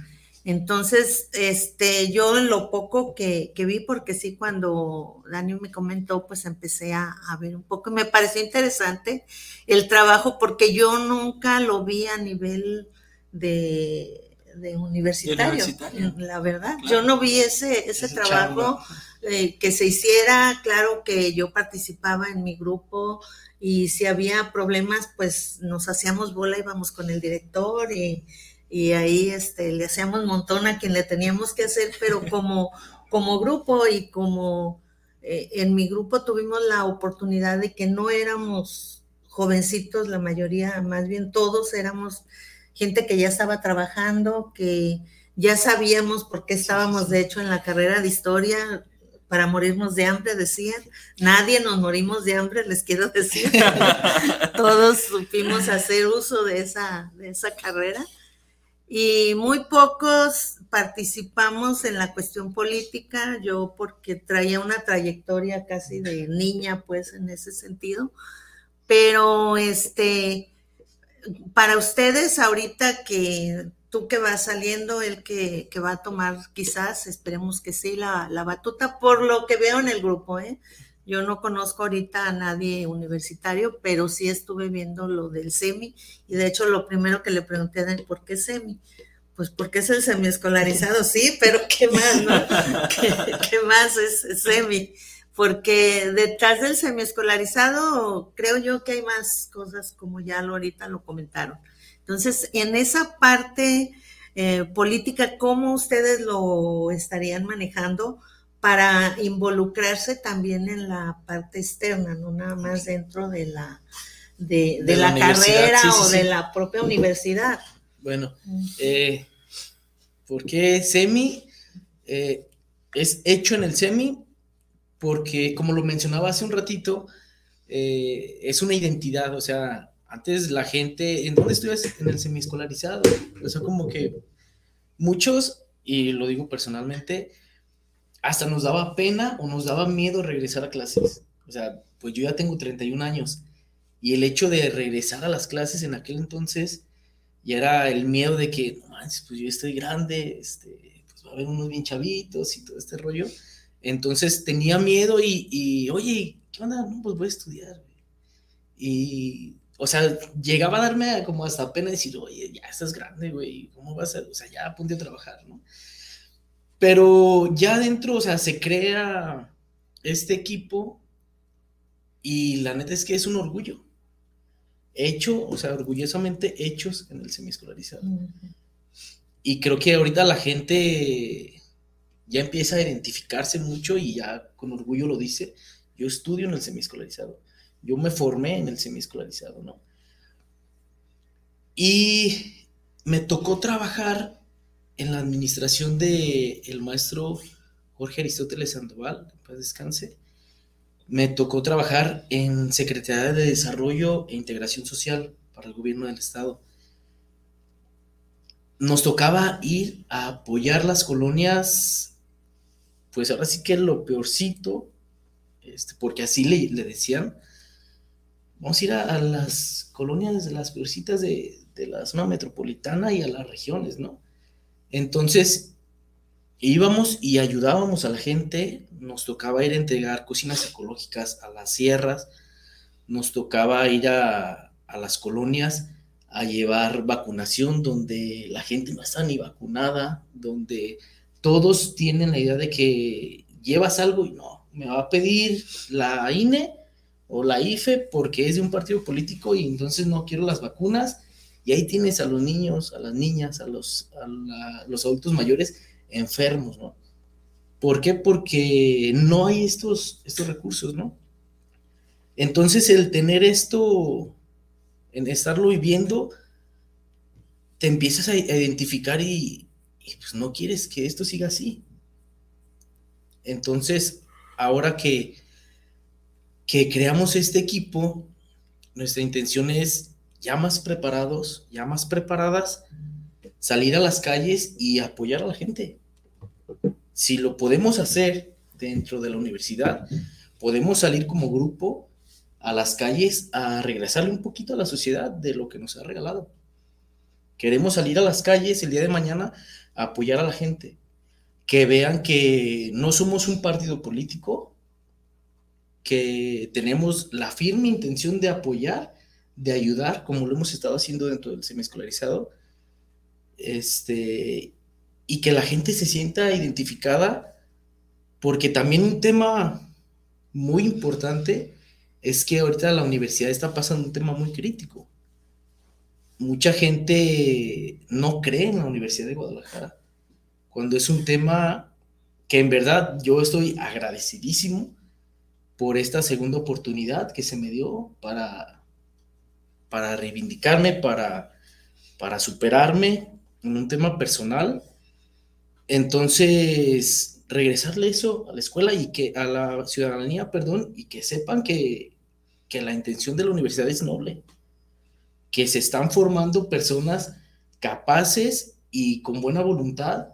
Entonces, este, yo en lo poco que, vi, porque sí, cuando Daniel me comentó, pues empecé a, ver un poco. Me pareció interesante el trabajo, porque yo nunca lo vi a nivel de, universitario, la verdad. Yo no vi ese, ese, trabajo eh, que se hiciera, claro que yo participaba en mi grupo y si había problemas, pues nos hacíamos bola, íbamos con el director y y ahí este, le hacíamos un montón a quien le teníamos que hacer, pero como, como grupo y como eh, en mi grupo tuvimos la oportunidad de que no éramos jovencitos, la mayoría, más bien todos éramos gente que ya estaba trabajando, que ya sabíamos por qué estábamos, de hecho, en la carrera de historia, para morirnos de hambre, decían. Nadie nos morimos de hambre, les quiero decir. Todos supimos hacer uso de esa, de esa carrera y muy pocos participamos en la cuestión política, yo porque traía una trayectoria casi de niña, pues en ese sentido, pero este, para ustedes ahorita que tú que vas saliendo, el que, va a tomar quizás, esperemos que sí, la, la batuta, por lo que veo en el grupo, ¿eh? Yo no conozco ahorita a nadie universitario, pero sí estuve viendo lo del SEMI y de hecho lo primero que le pregunté a él, ¿por qué SEMI? Pues porque es el semiescolarizado, sí, pero ¿qué más, no? ¿Qué, más es, SEMI? Porque detrás del semiescolarizado creo yo que hay más cosas como ya lo, ahorita lo comentaron. Entonces, en esa parte eh, política, ¿cómo ustedes lo estarían manejando? Para involucrarse también en la parte externa, no nada más dentro de la, de, la, carrera o de la propia universidad. Bueno, eh, ¿por qué SEMI? Eh, es hecho en el SEMI porque, como lo mencionaba hace un ratito, eh, es una identidad, o sea, antes la gente, ¿en dónde estudias? En el semiescolarizado, o sea, como que muchos, y lo digo personalmente, hasta nos daba pena o nos daba miedo regresar a clases. O sea, pues yo ya tengo 31 años y el hecho de regresar a las clases en aquel entonces ya era el miedo de que, no manches, pues yo estoy grande, este, pues va a haber unos bien chavitos y todo este rollo. Entonces tenía miedo y, y oye, ¿qué onda? No, pues voy a estudiar. Y, o sea, llegaba a darme como hasta pena decir, oye, ya estás grande, güey, ¿cómo vas a, o sea, ya apunte a trabajar, ¿no? Pero ya dentro, o sea, se crea este equipo y la neta es que es un orgullo. Hecho, o sea, orgullosamente hechos en el semiescolarizado. Y creo que ahorita la gente ya empieza a identificarse mucho y ya con orgullo lo dice. Yo estudio en el semiescolarizado. Yo me formé en el semiescolarizado, ¿no? Y me tocó trabajar en la administración del el maestro Jorge Aristóteles Sandoval, paz descanse, me tocó trabajar en Secretaría de Desarrollo e Integración Social para el gobierno del estado. Nos tocaba ir a apoyar las colonias, pues ahora sí que lo peorcito, este, porque así le, decían, vamos a ir a, las colonias de las peorcitas de, de la zona metropolitana y a las regiones, ¿no? Entonces, íbamos y ayudábamos a la gente, nos tocaba ir a entregar cocinas ecológicas a las sierras, nos tocaba ir a, las colonias a llevar vacunación donde la gente no está ni vacunada, donde todos tienen la idea de que llevas algo y no, me va a pedir la INE o la IFE porque es de un partido político y entonces no quiero las vacunas y ahí tienes a los niños, a las niñas, a los, los adultos mayores enfermos, ¿no? ¿Por qué? Porque no hay estos, estos recursos, ¿no? Entonces el tener esto, en estarlo viviendo, te empiezas a identificar y, pues no quieres que esto siga así. Entonces, ahora que, que creamos este equipo, nuestra intención es ya más preparados, ya más preparadas, salir a las calles y apoyar a la gente. Si lo podemos hacer dentro de la universidad, podemos salir como grupo a las calles a regresarle un poquito a la sociedad de lo que nos ha regalado. Queremos salir a las calles el día de mañana a apoyar a la gente. Que vean que no somos un partido político, que tenemos la firme intención de apoyar, de ayudar, como lo hemos estado haciendo dentro del semiescolarizado, este, y que la gente se sienta identificada, porque también un tema muy importante es que ahorita la universidad está pasando un tema muy crítico. Mucha gente no cree en la Universidad de Guadalajara, cuando es un tema que en verdad yo estoy agradecidísimo por esta segunda oportunidad que se me dio para, para reivindicarme, para, para superarme en un tema personal. Entonces, regresarle eso a la escuela y que a la ciudadanía, perdón, y que sepan que, que la intención de la universidad es noble, que se están formando personas capaces y con buena voluntad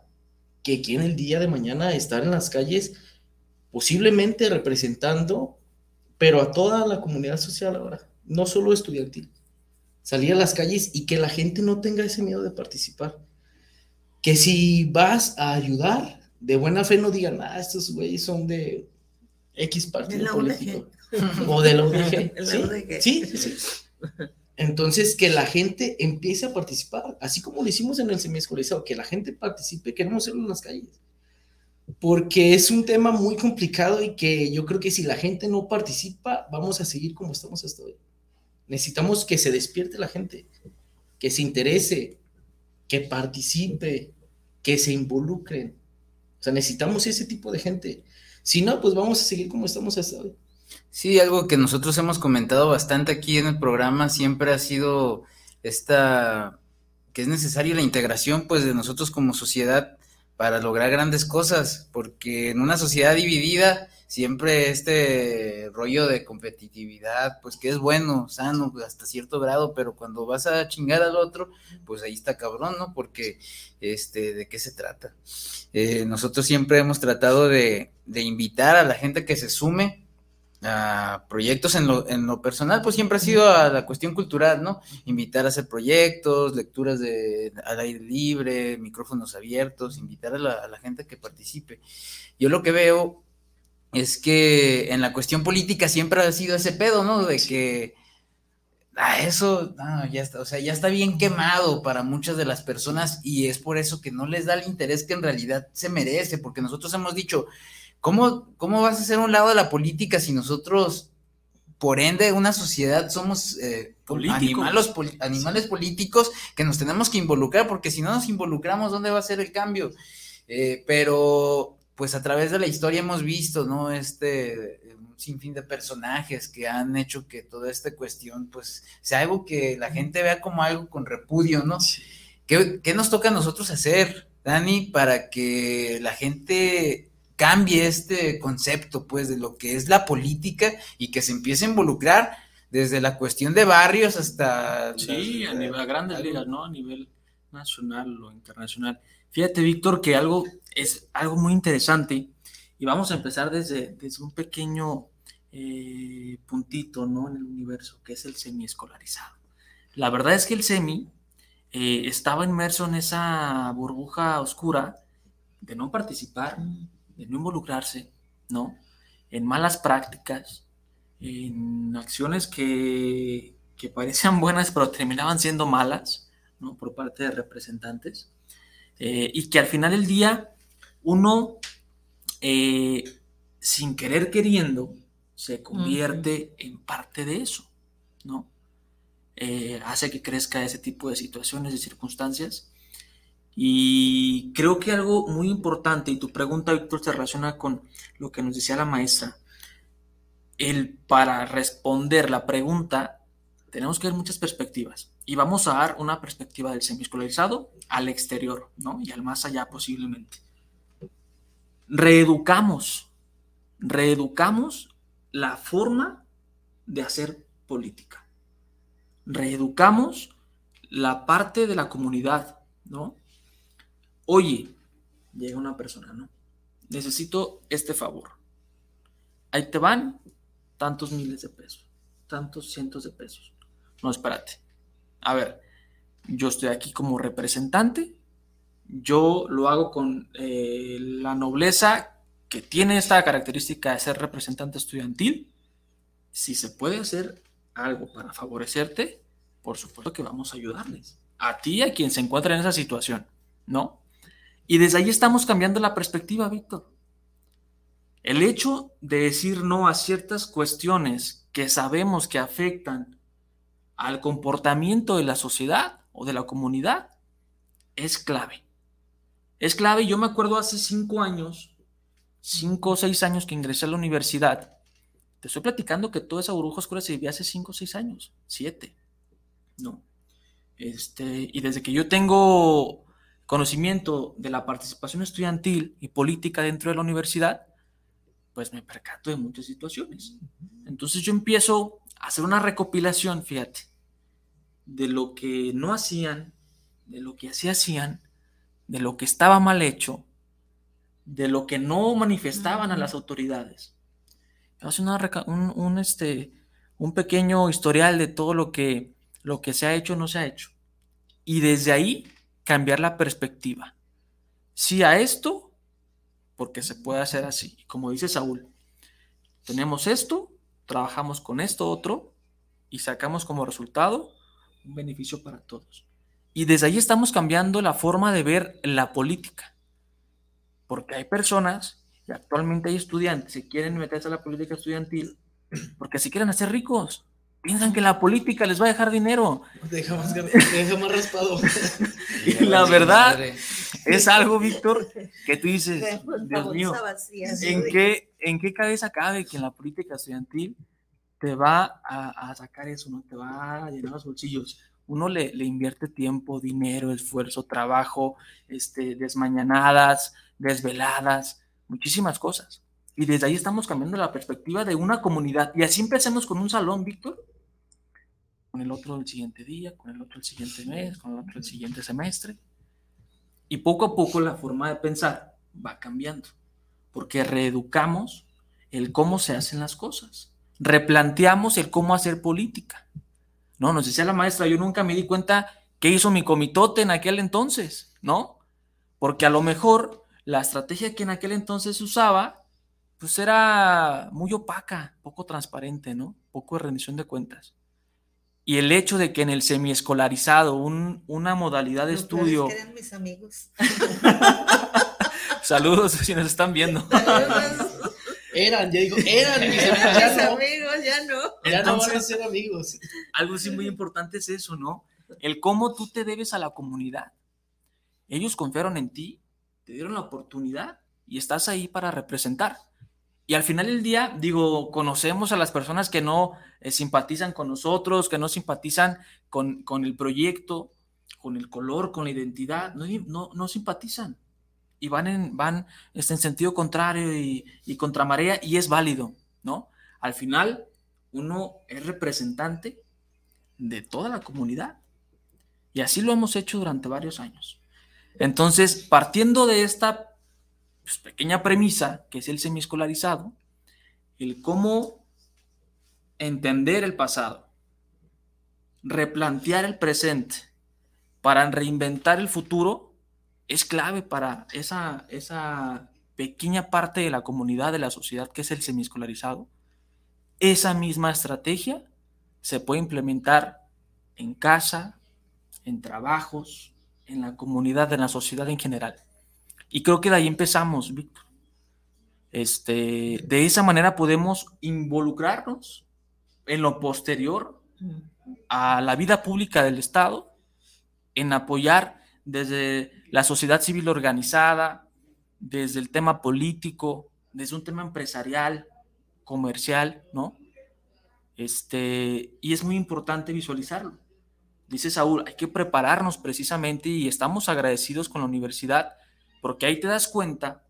que quieren el día de mañana estar en las calles posiblemente representando, pero a toda la comunidad social ahora, no solo estudiantil. Salir a las calles y que la gente no tenga ese miedo de participar. Que si vas a ayudar, de buena fe no digan, ah, estos güeyes son de X partido político. O de la UDG. ¿Sí? ¿Sí? sí, Entonces, que la gente empiece a participar, así como lo hicimos en el semiescolarizado, que la gente participe, queremos hacerlo en las calles porque es un tema muy complicado y que yo creo que si la gente no participa, vamos a seguir como estamos hasta hoy. Necesitamos que se despierte la gente, que se interese, que participe, que se involucren. O sea, necesitamos ese tipo de gente. Si no, pues vamos a seguir como estamos hasta hoy. Sí, algo que nosotros hemos comentado bastante aquí en el programa siempre ha sido esta que es necesaria la integración pues de nosotros como sociedad para lograr grandes cosas, porque en una sociedad dividida siempre este rollo de competitividad, pues que es bueno, sano, hasta cierto grado, pero cuando vas a chingar al otro, pues ahí está cabrón, ¿no? Porque, este, ¿de qué se trata? Eh, nosotros siempre hemos tratado de, de invitar a la gente que se sume a proyectos en lo, en lo personal, pues siempre ha sido a la cuestión cultural, ¿no? Invitar a hacer proyectos, lecturas de, al aire libre, micrófonos abiertos, invitar a la, a la gente que participe. Yo lo que veo es que en la cuestión política siempre ha sido ese pedo, ¿no? De que a ah, eso, no, ya está, o sea, ya está bien quemado para muchas de las personas y es por eso que no les da el interés que en realidad se merece, porque nosotros hemos dicho, ¿Cómo, ¿Cómo vas a ser un lado de la política si nosotros, por ende, una sociedad somos eh, animales, animales políticos que nos tenemos que involucrar? Porque si no nos involucramos, ¿dónde va a ser el cambio? Eh, pero, pues a través de la historia hemos visto, ¿no? Este un sinfín de personajes que han hecho que toda esta cuestión, pues, sea algo que la gente vea como algo con repudio, ¿no? ¿Qué, ¿Qué nos toca a nosotros hacer, Dani, para que la gente cambie este concepto, pues, de lo que es la política y que se empiece a involucrar desde la cuestión de barrios hasta... Sí, a, nivel, a grandes ligas, ¿no? A nivel nacional o internacional. Fíjate, Víctor, que algo es algo muy interesante y vamos a empezar desde, desde un pequeño eh, puntito, ¿no? En el universo, que es el semi-escolarizado. La verdad es que el semi eh, estaba inmerso en esa burbuja oscura de no participar, de no involucrarse, ¿no? En malas prácticas, en acciones que, que parecían buenas pero terminaban siendo malas, ¿no? Por parte de representantes. Eh, y que al final del día uno, eh, sin querer queriendo, se convierte en parte de eso, ¿no? Eh, hace que crezca ese tipo de situaciones y circunstancias y creo que algo muy importante, y tu pregunta, Víctor, se relaciona con lo que nos decía la maestra. El, para responder la pregunta, tenemos que ver muchas perspectivas. Y vamos a dar una perspectiva del semiescolarizado al exterior, ¿no? Y al más allá posiblemente. Reeducamos, reeducamos la forma de hacer política. Reeducamos la parte de la comunidad, ¿no? Oye, llega una persona, ¿no? Necesito este favor. Ahí te van tantos miles de pesos, tantos cientos de pesos. No, espérate. A ver, yo estoy aquí como representante, yo lo hago con eh, la nobleza que tiene esta característica de ser representante estudiantil. Si se puede hacer algo para favorecerte, por supuesto que vamos a ayudarles. A ti y a quien se encuentra en esa situación, ¿no? Y desde ahí estamos cambiando la perspectiva, Víctor. El hecho de decir no a ciertas cuestiones que sabemos que afectan al comportamiento de la sociedad o de la comunidad es clave. Es clave. Yo me acuerdo hace cinco años, cinco o seis años que ingresé a la universidad. Te estoy platicando que toda esa burbuja oscura se vivía hace cinco o seis años, siete. No. Este, y desde que yo tengo conocimiento de la participación estudiantil y política dentro de la universidad, pues me percato de muchas situaciones. Entonces yo empiezo a hacer una recopilación, fíjate, de lo que no hacían, de lo que así hacían, de lo que estaba mal hecho, de lo que no manifestaban a las autoridades. Hace un, un, este, un pequeño historial de todo lo que, lo que se ha hecho o no se ha hecho. Y desde ahí cambiar la perspectiva. Sí a esto, porque se puede hacer así. Como dice Saúl, tenemos esto, trabajamos con esto otro y sacamos como resultado un beneficio para todos. Y desde ahí estamos cambiando la forma de ver la política. Porque hay personas, y actualmente hay estudiantes que quieren meterse a la política estudiantil porque si quieren hacer ricos. Piensan que la política les va a dejar dinero. Deja más, deja más raspado. y la verdad es algo, Víctor, que tú dices, Dios mío, ¿en qué, ¿en qué cabeza cabe que en la política estudiantil te va a, a sacar eso, no te va a llenar los bolsillos? Uno le, invierte tiempo, dinero, esfuerzo, trabajo, este, desmañanadas, desveladas, muchísimas cosas. Y desde ahí estamos cambiando la perspectiva de una comunidad. Y así empecemos con un salón, Víctor, con el otro el siguiente día, con el otro el siguiente mes, con el otro el siguiente semestre. Y poco a poco la forma de pensar va cambiando, porque reeducamos el cómo se hacen las cosas, replanteamos el cómo hacer política. No, nos decía la maestra, yo nunca me di cuenta qué hizo mi comitote en aquel entonces, ¿no? Porque a lo mejor la estrategia que en aquel entonces usaba, pues era muy opaca, poco transparente, ¿no? Poco de rendición de cuentas. Y el hecho de que en el semiescolarizado, un, una modalidad de estudio. Eran mis amigos. Saludos si nos están viendo. Eran, ya digo, eran mis amigos, ya no. Ya no van a ser amigos. Algo sí muy importante es eso, ¿no? El cómo tú te debes a la comunidad. Ellos confiaron en ti, te dieron la oportunidad y estás ahí para representar. Y al final del día, digo, conocemos a las personas que no eh, simpatizan con nosotros, que no simpatizan con, con, el proyecto, con el color, con la identidad, no, no, no simpatizan y van en, van este, en sentido contrario y, y contra y es válido, ¿no? Al final, uno es representante de toda la comunidad. Y así lo hemos hecho durante varios años. Entonces, partiendo de esta pues, pequeña premisa, que es el semiescolarizado, el cómo entender el pasado, replantear el presente para reinventar el futuro, es clave para esa, esa pequeña parte de la comunidad, de la sociedad que es el semiescolarizado. Esa misma estrategia se puede implementar en casa, en trabajos, en la comunidad, en la sociedad en general. Y creo que de ahí empezamos, Víctor. Este, de esa manera podemos involucrarnos en lo posterior a la vida pública del Estado, en apoyar desde la sociedad civil organizada, desde el tema político, desde un tema empresarial, comercial, ¿no? Este, y es muy importante visualizarlo. Dice Saúl, hay que prepararnos precisamente y estamos agradecidos con la universidad porque ahí te das cuenta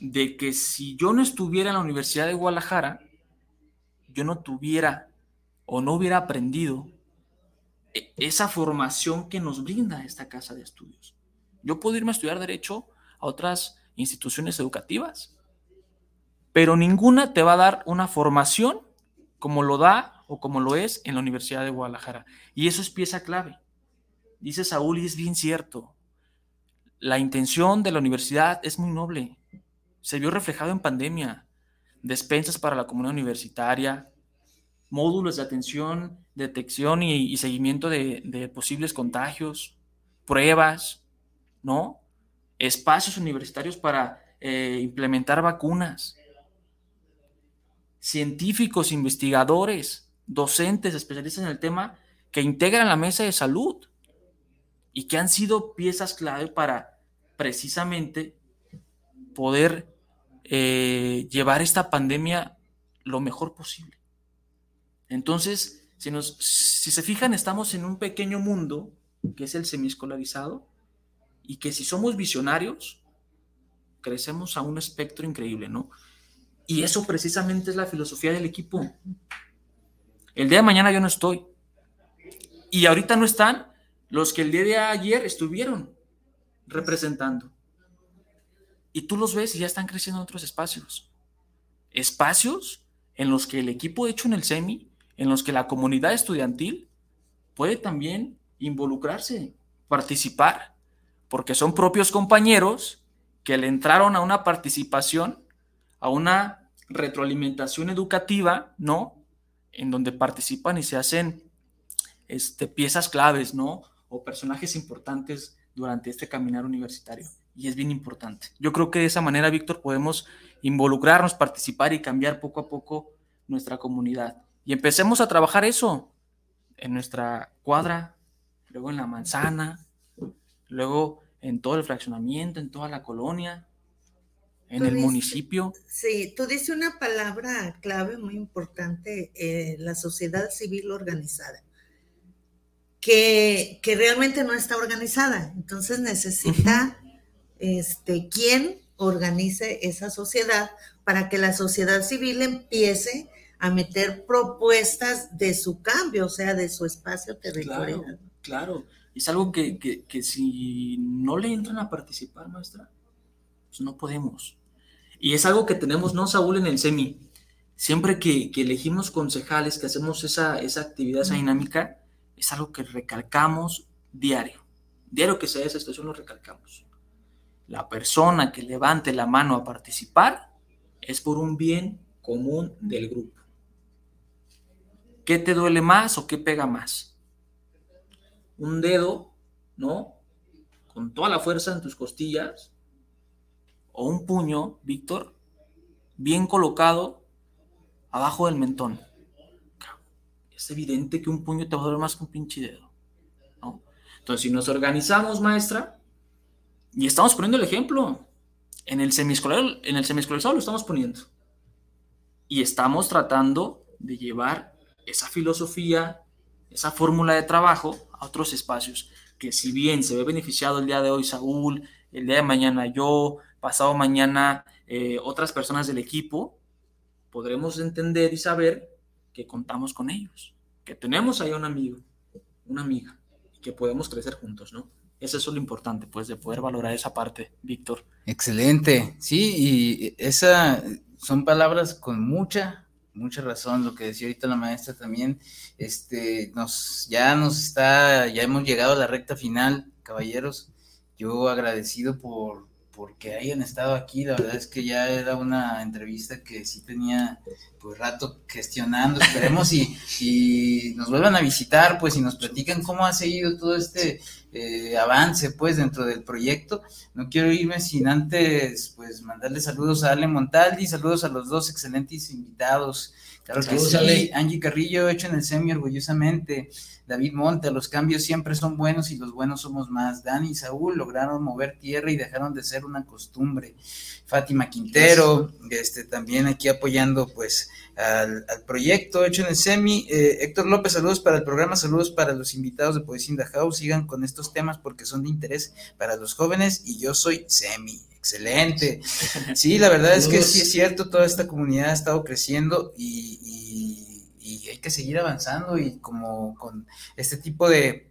de que si yo no estuviera en la Universidad de Guadalajara, yo no tuviera o no hubiera aprendido esa formación que nos brinda esta casa de estudios. Yo puedo irme a estudiar derecho a otras instituciones educativas, pero ninguna te va a dar una formación como lo da o como lo es en la Universidad de Guadalajara. Y eso es pieza clave. dice Saúl y es bien cierto. La intención de la universidad es muy noble. Se vio reflejado en pandemia. Despensas para la comunidad universitaria, módulos de atención, detección y, seguimiento de, posibles contagios, pruebas, ¿no? Espacios universitarios para eh, implementar vacunas, científicos, investigadores, docentes, especialistas en el tema que integran la mesa de salud y que han sido piezas clave para precisamente poder eh, llevar esta pandemia lo mejor posible. Entonces, si, nos, si se fijan, estamos en un pequeño mundo que es el semiescolarizado y que si somos visionarios, crecemos a un espectro increíble, ¿no? Y eso precisamente es la filosofía del equipo. El día de mañana yo no estoy. Y ahorita no están los que el día de ayer estuvieron representando. Y tú los ves y ya están creciendo en otros espacios. Espacios en los que el equipo hecho en el semi, en los que la comunidad estudiantil puede también involucrarse, participar, porque son propios compañeros que le entraron a una participación, a una retroalimentación educativa, ¿no? En donde participan y se hacen este, piezas claves, ¿no? O personajes importantes durante este caminar universitario. Y es bien importante. Yo creo que de esa manera, Víctor, podemos involucrarnos, participar y cambiar poco a poco nuestra comunidad. Y empecemos a trabajar eso en nuestra cuadra, luego en la manzana, luego en todo el fraccionamiento, en toda la colonia, en el municipio. Sí, tú dices una palabra clave muy importante, eh, la sociedad civil organizada que, realmente no está organizada. Entonces necesita este, quien organice esa sociedad para que la sociedad civil empiece a meter propuestas de su cambio, o sea, de su espacio territorial. Claro, claro. Es algo que, que, si no le entran a participar, maestra, pues no podemos. Y es algo que tenemos, ¿no, Saúl, en el SEMI? Siempre que, elegimos concejales, que hacemos esa, esa actividad, esa dinámica, es algo que recalcamos diario. Diario que sea esa situación lo recalcamos. La persona que levante la mano a participar es por un bien común del grupo. ¿Qué te duele más o qué pega más? Un dedo, ¿no? Con toda la fuerza en tus costillas. O un puño, Víctor, bien colocado abajo del mentón es evidente que un puño te va a doler más que un pinche dedo. Entonces, si nos organizamos, maestra, y estamos poniendo el ejemplo, en el semiescolar, en el semiescolarizado lo estamos poniendo. Y estamos tratando de llevar esa filosofía, esa fórmula de trabajo a otros espacios, que si bien se ve beneficiado el día de hoy Saúl, el día de mañana yo, pasado mañana eh, otras personas del equipo, podremos entender y saber que contamos con ellos, que tenemos ahí un amigo, una amiga, que podemos crecer juntos, ¿no? Eso es lo importante, pues, de poder valorar esa parte, Víctor. Excelente, sí, y esa son palabras con mucha, mucha razón, lo que decía ahorita la maestra también, este, nos, ya nos está, ya hemos llegado a la recta final, caballeros, yo agradecido por, porque hayan estado aquí. La verdad es que ya era una entrevista que sí tenía pues rato gestionando. Esperemos y, y nos vuelvan a visitar, pues, y nos platican cómo ha seguido todo este eh, avance, pues, dentro del proyecto. No quiero irme sin antes, pues, mandarle saludos a Ale Montaldi, saludos a los dos excelentes invitados. Claro que sí, Angie Carrillo, hecho en el semi orgullosamente. David Monte, los cambios siempre son buenos y los buenos somos más. Dani y Saúl lograron mover tierra y dejaron de ser una costumbre. Fátima Quintero, este, también aquí apoyando pues al, proyecto hecho en el SEMI. Eh, Héctor López, saludos para el programa, saludos para los invitados de Poesía in House. Sigan con estos temas porque son de interés para los jóvenes y yo soy SEMI. Excelente. Sí, la verdad es que sí es cierto, toda esta comunidad ha estado creciendo y y hay que seguir avanzando y como con este tipo de,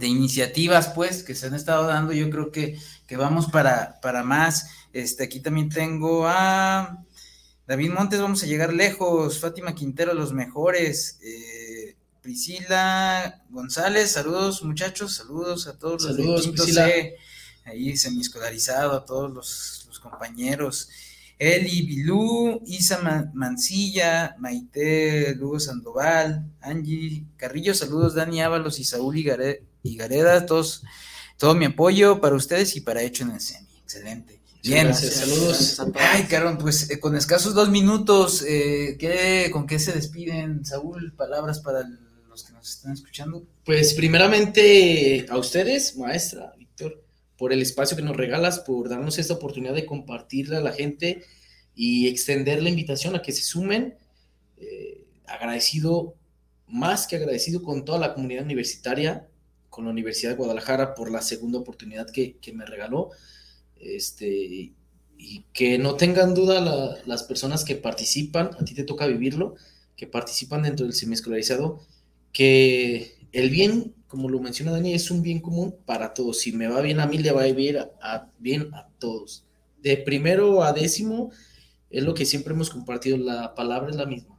iniciativas pues que se han estado dando, yo creo que, vamos para, para más. Este, aquí también tengo a David Montes, vamos a llegar lejos, Fátima Quintero, los mejores. Eh, Priscila González, saludos muchachos, saludos a todos Saludos, los de Quinto Priscila. C, ahí semiescolarizado, a todos los, los compañeros. Eli Bilú, Isa Ma- Mancilla, Maite Lugo Sandoval, Angie Carrillo, saludos Dani Ábalos y Saúl Higare- Higareda, todos, todo mi apoyo para ustedes y para Hecho en el Semi. Excelente. Bien, Gracias, saludos. Ay, carón, pues eh, con escasos dos minutos, eh, ¿qué- ¿con qué se despiden, Saúl? Palabras para los que nos están escuchando. Pues primeramente a ustedes, maestra, por el espacio que nos regalas, por darnos esta oportunidad de compartirle a la gente y extender la invitación a que se sumen. Eh, agradecido, más que agradecido con toda la comunidad universitaria, con la Universidad de Guadalajara por la segunda oportunidad que, me regaló. Este, y que no tengan duda la- las personas que participan, a ti te toca vivirlo, que participan dentro del semiescolarizado, que el bien, como lo menciona Dani, es un bien común para todos. Si me va bien a mí, le va a ir a, bien a todos. De primero a décimo es lo que siempre hemos compartido, la palabra es la misma.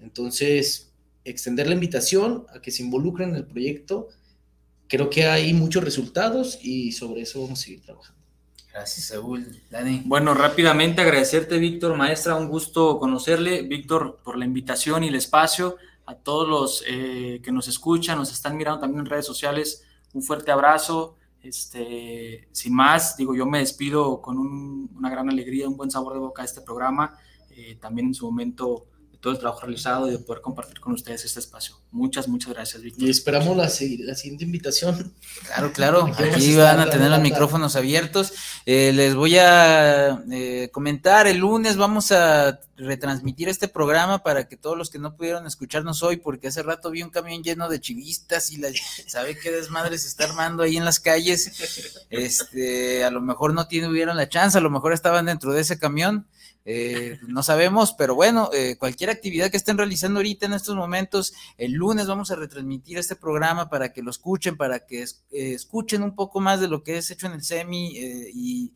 Entonces, extender la invitación a que se involucren en el proyecto. Creo que hay muchos resultados y sobre eso vamos a seguir trabajando. Gracias, Saúl. Dani. Bueno, rápidamente agradecerte, Víctor, maestra, un gusto conocerle. Víctor, por la invitación y el espacio. A todos los eh, que nos escuchan, nos están mirando también en redes sociales, un fuerte abrazo. Este, sin más, digo, yo me despido con un- una gran alegría, un buen sabor de boca a este programa. eh, también en su momento de todo el trabajo realizado y de poder compartir con ustedes este espacio. Muchas, muchas gracias, Víctor. Y esperamos la, la siguiente invitación. Claro, claro. Aquí van a tener los micrófonos abiertos. Eh, les voy a eh, comentar, el lunes vamos a retransmitir este programa para que todos los que no pudieron escucharnos hoy, porque hace rato vi un camión lleno de chivistas y la, sabe qué desmadre se está armando ahí en las calles. Este, a lo mejor no tuvieron la chance, a lo mejor estaban dentro de ese camión. Eh, no sabemos, pero bueno, eh, cualquier actividad que estén realizando ahorita en estos momentos, el lunes vamos a retransmitir este programa para que lo escuchen, para que eh, escuchen un poco más de lo que es hecho en el SEMI eh, y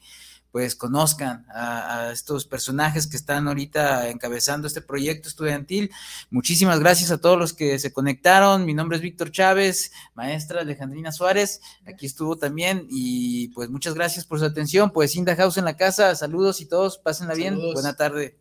pues conozcan a, a estos personajes que están ahorita encabezando este proyecto estudiantil. Muchísimas gracias a todos los que se conectaron. Mi nombre es Víctor Chávez, maestra Alejandrina Suárez, aquí estuvo también y pues muchas gracias por su atención. Pues Inda House en la casa, saludos y todos, pásenla bien. Buena tarde.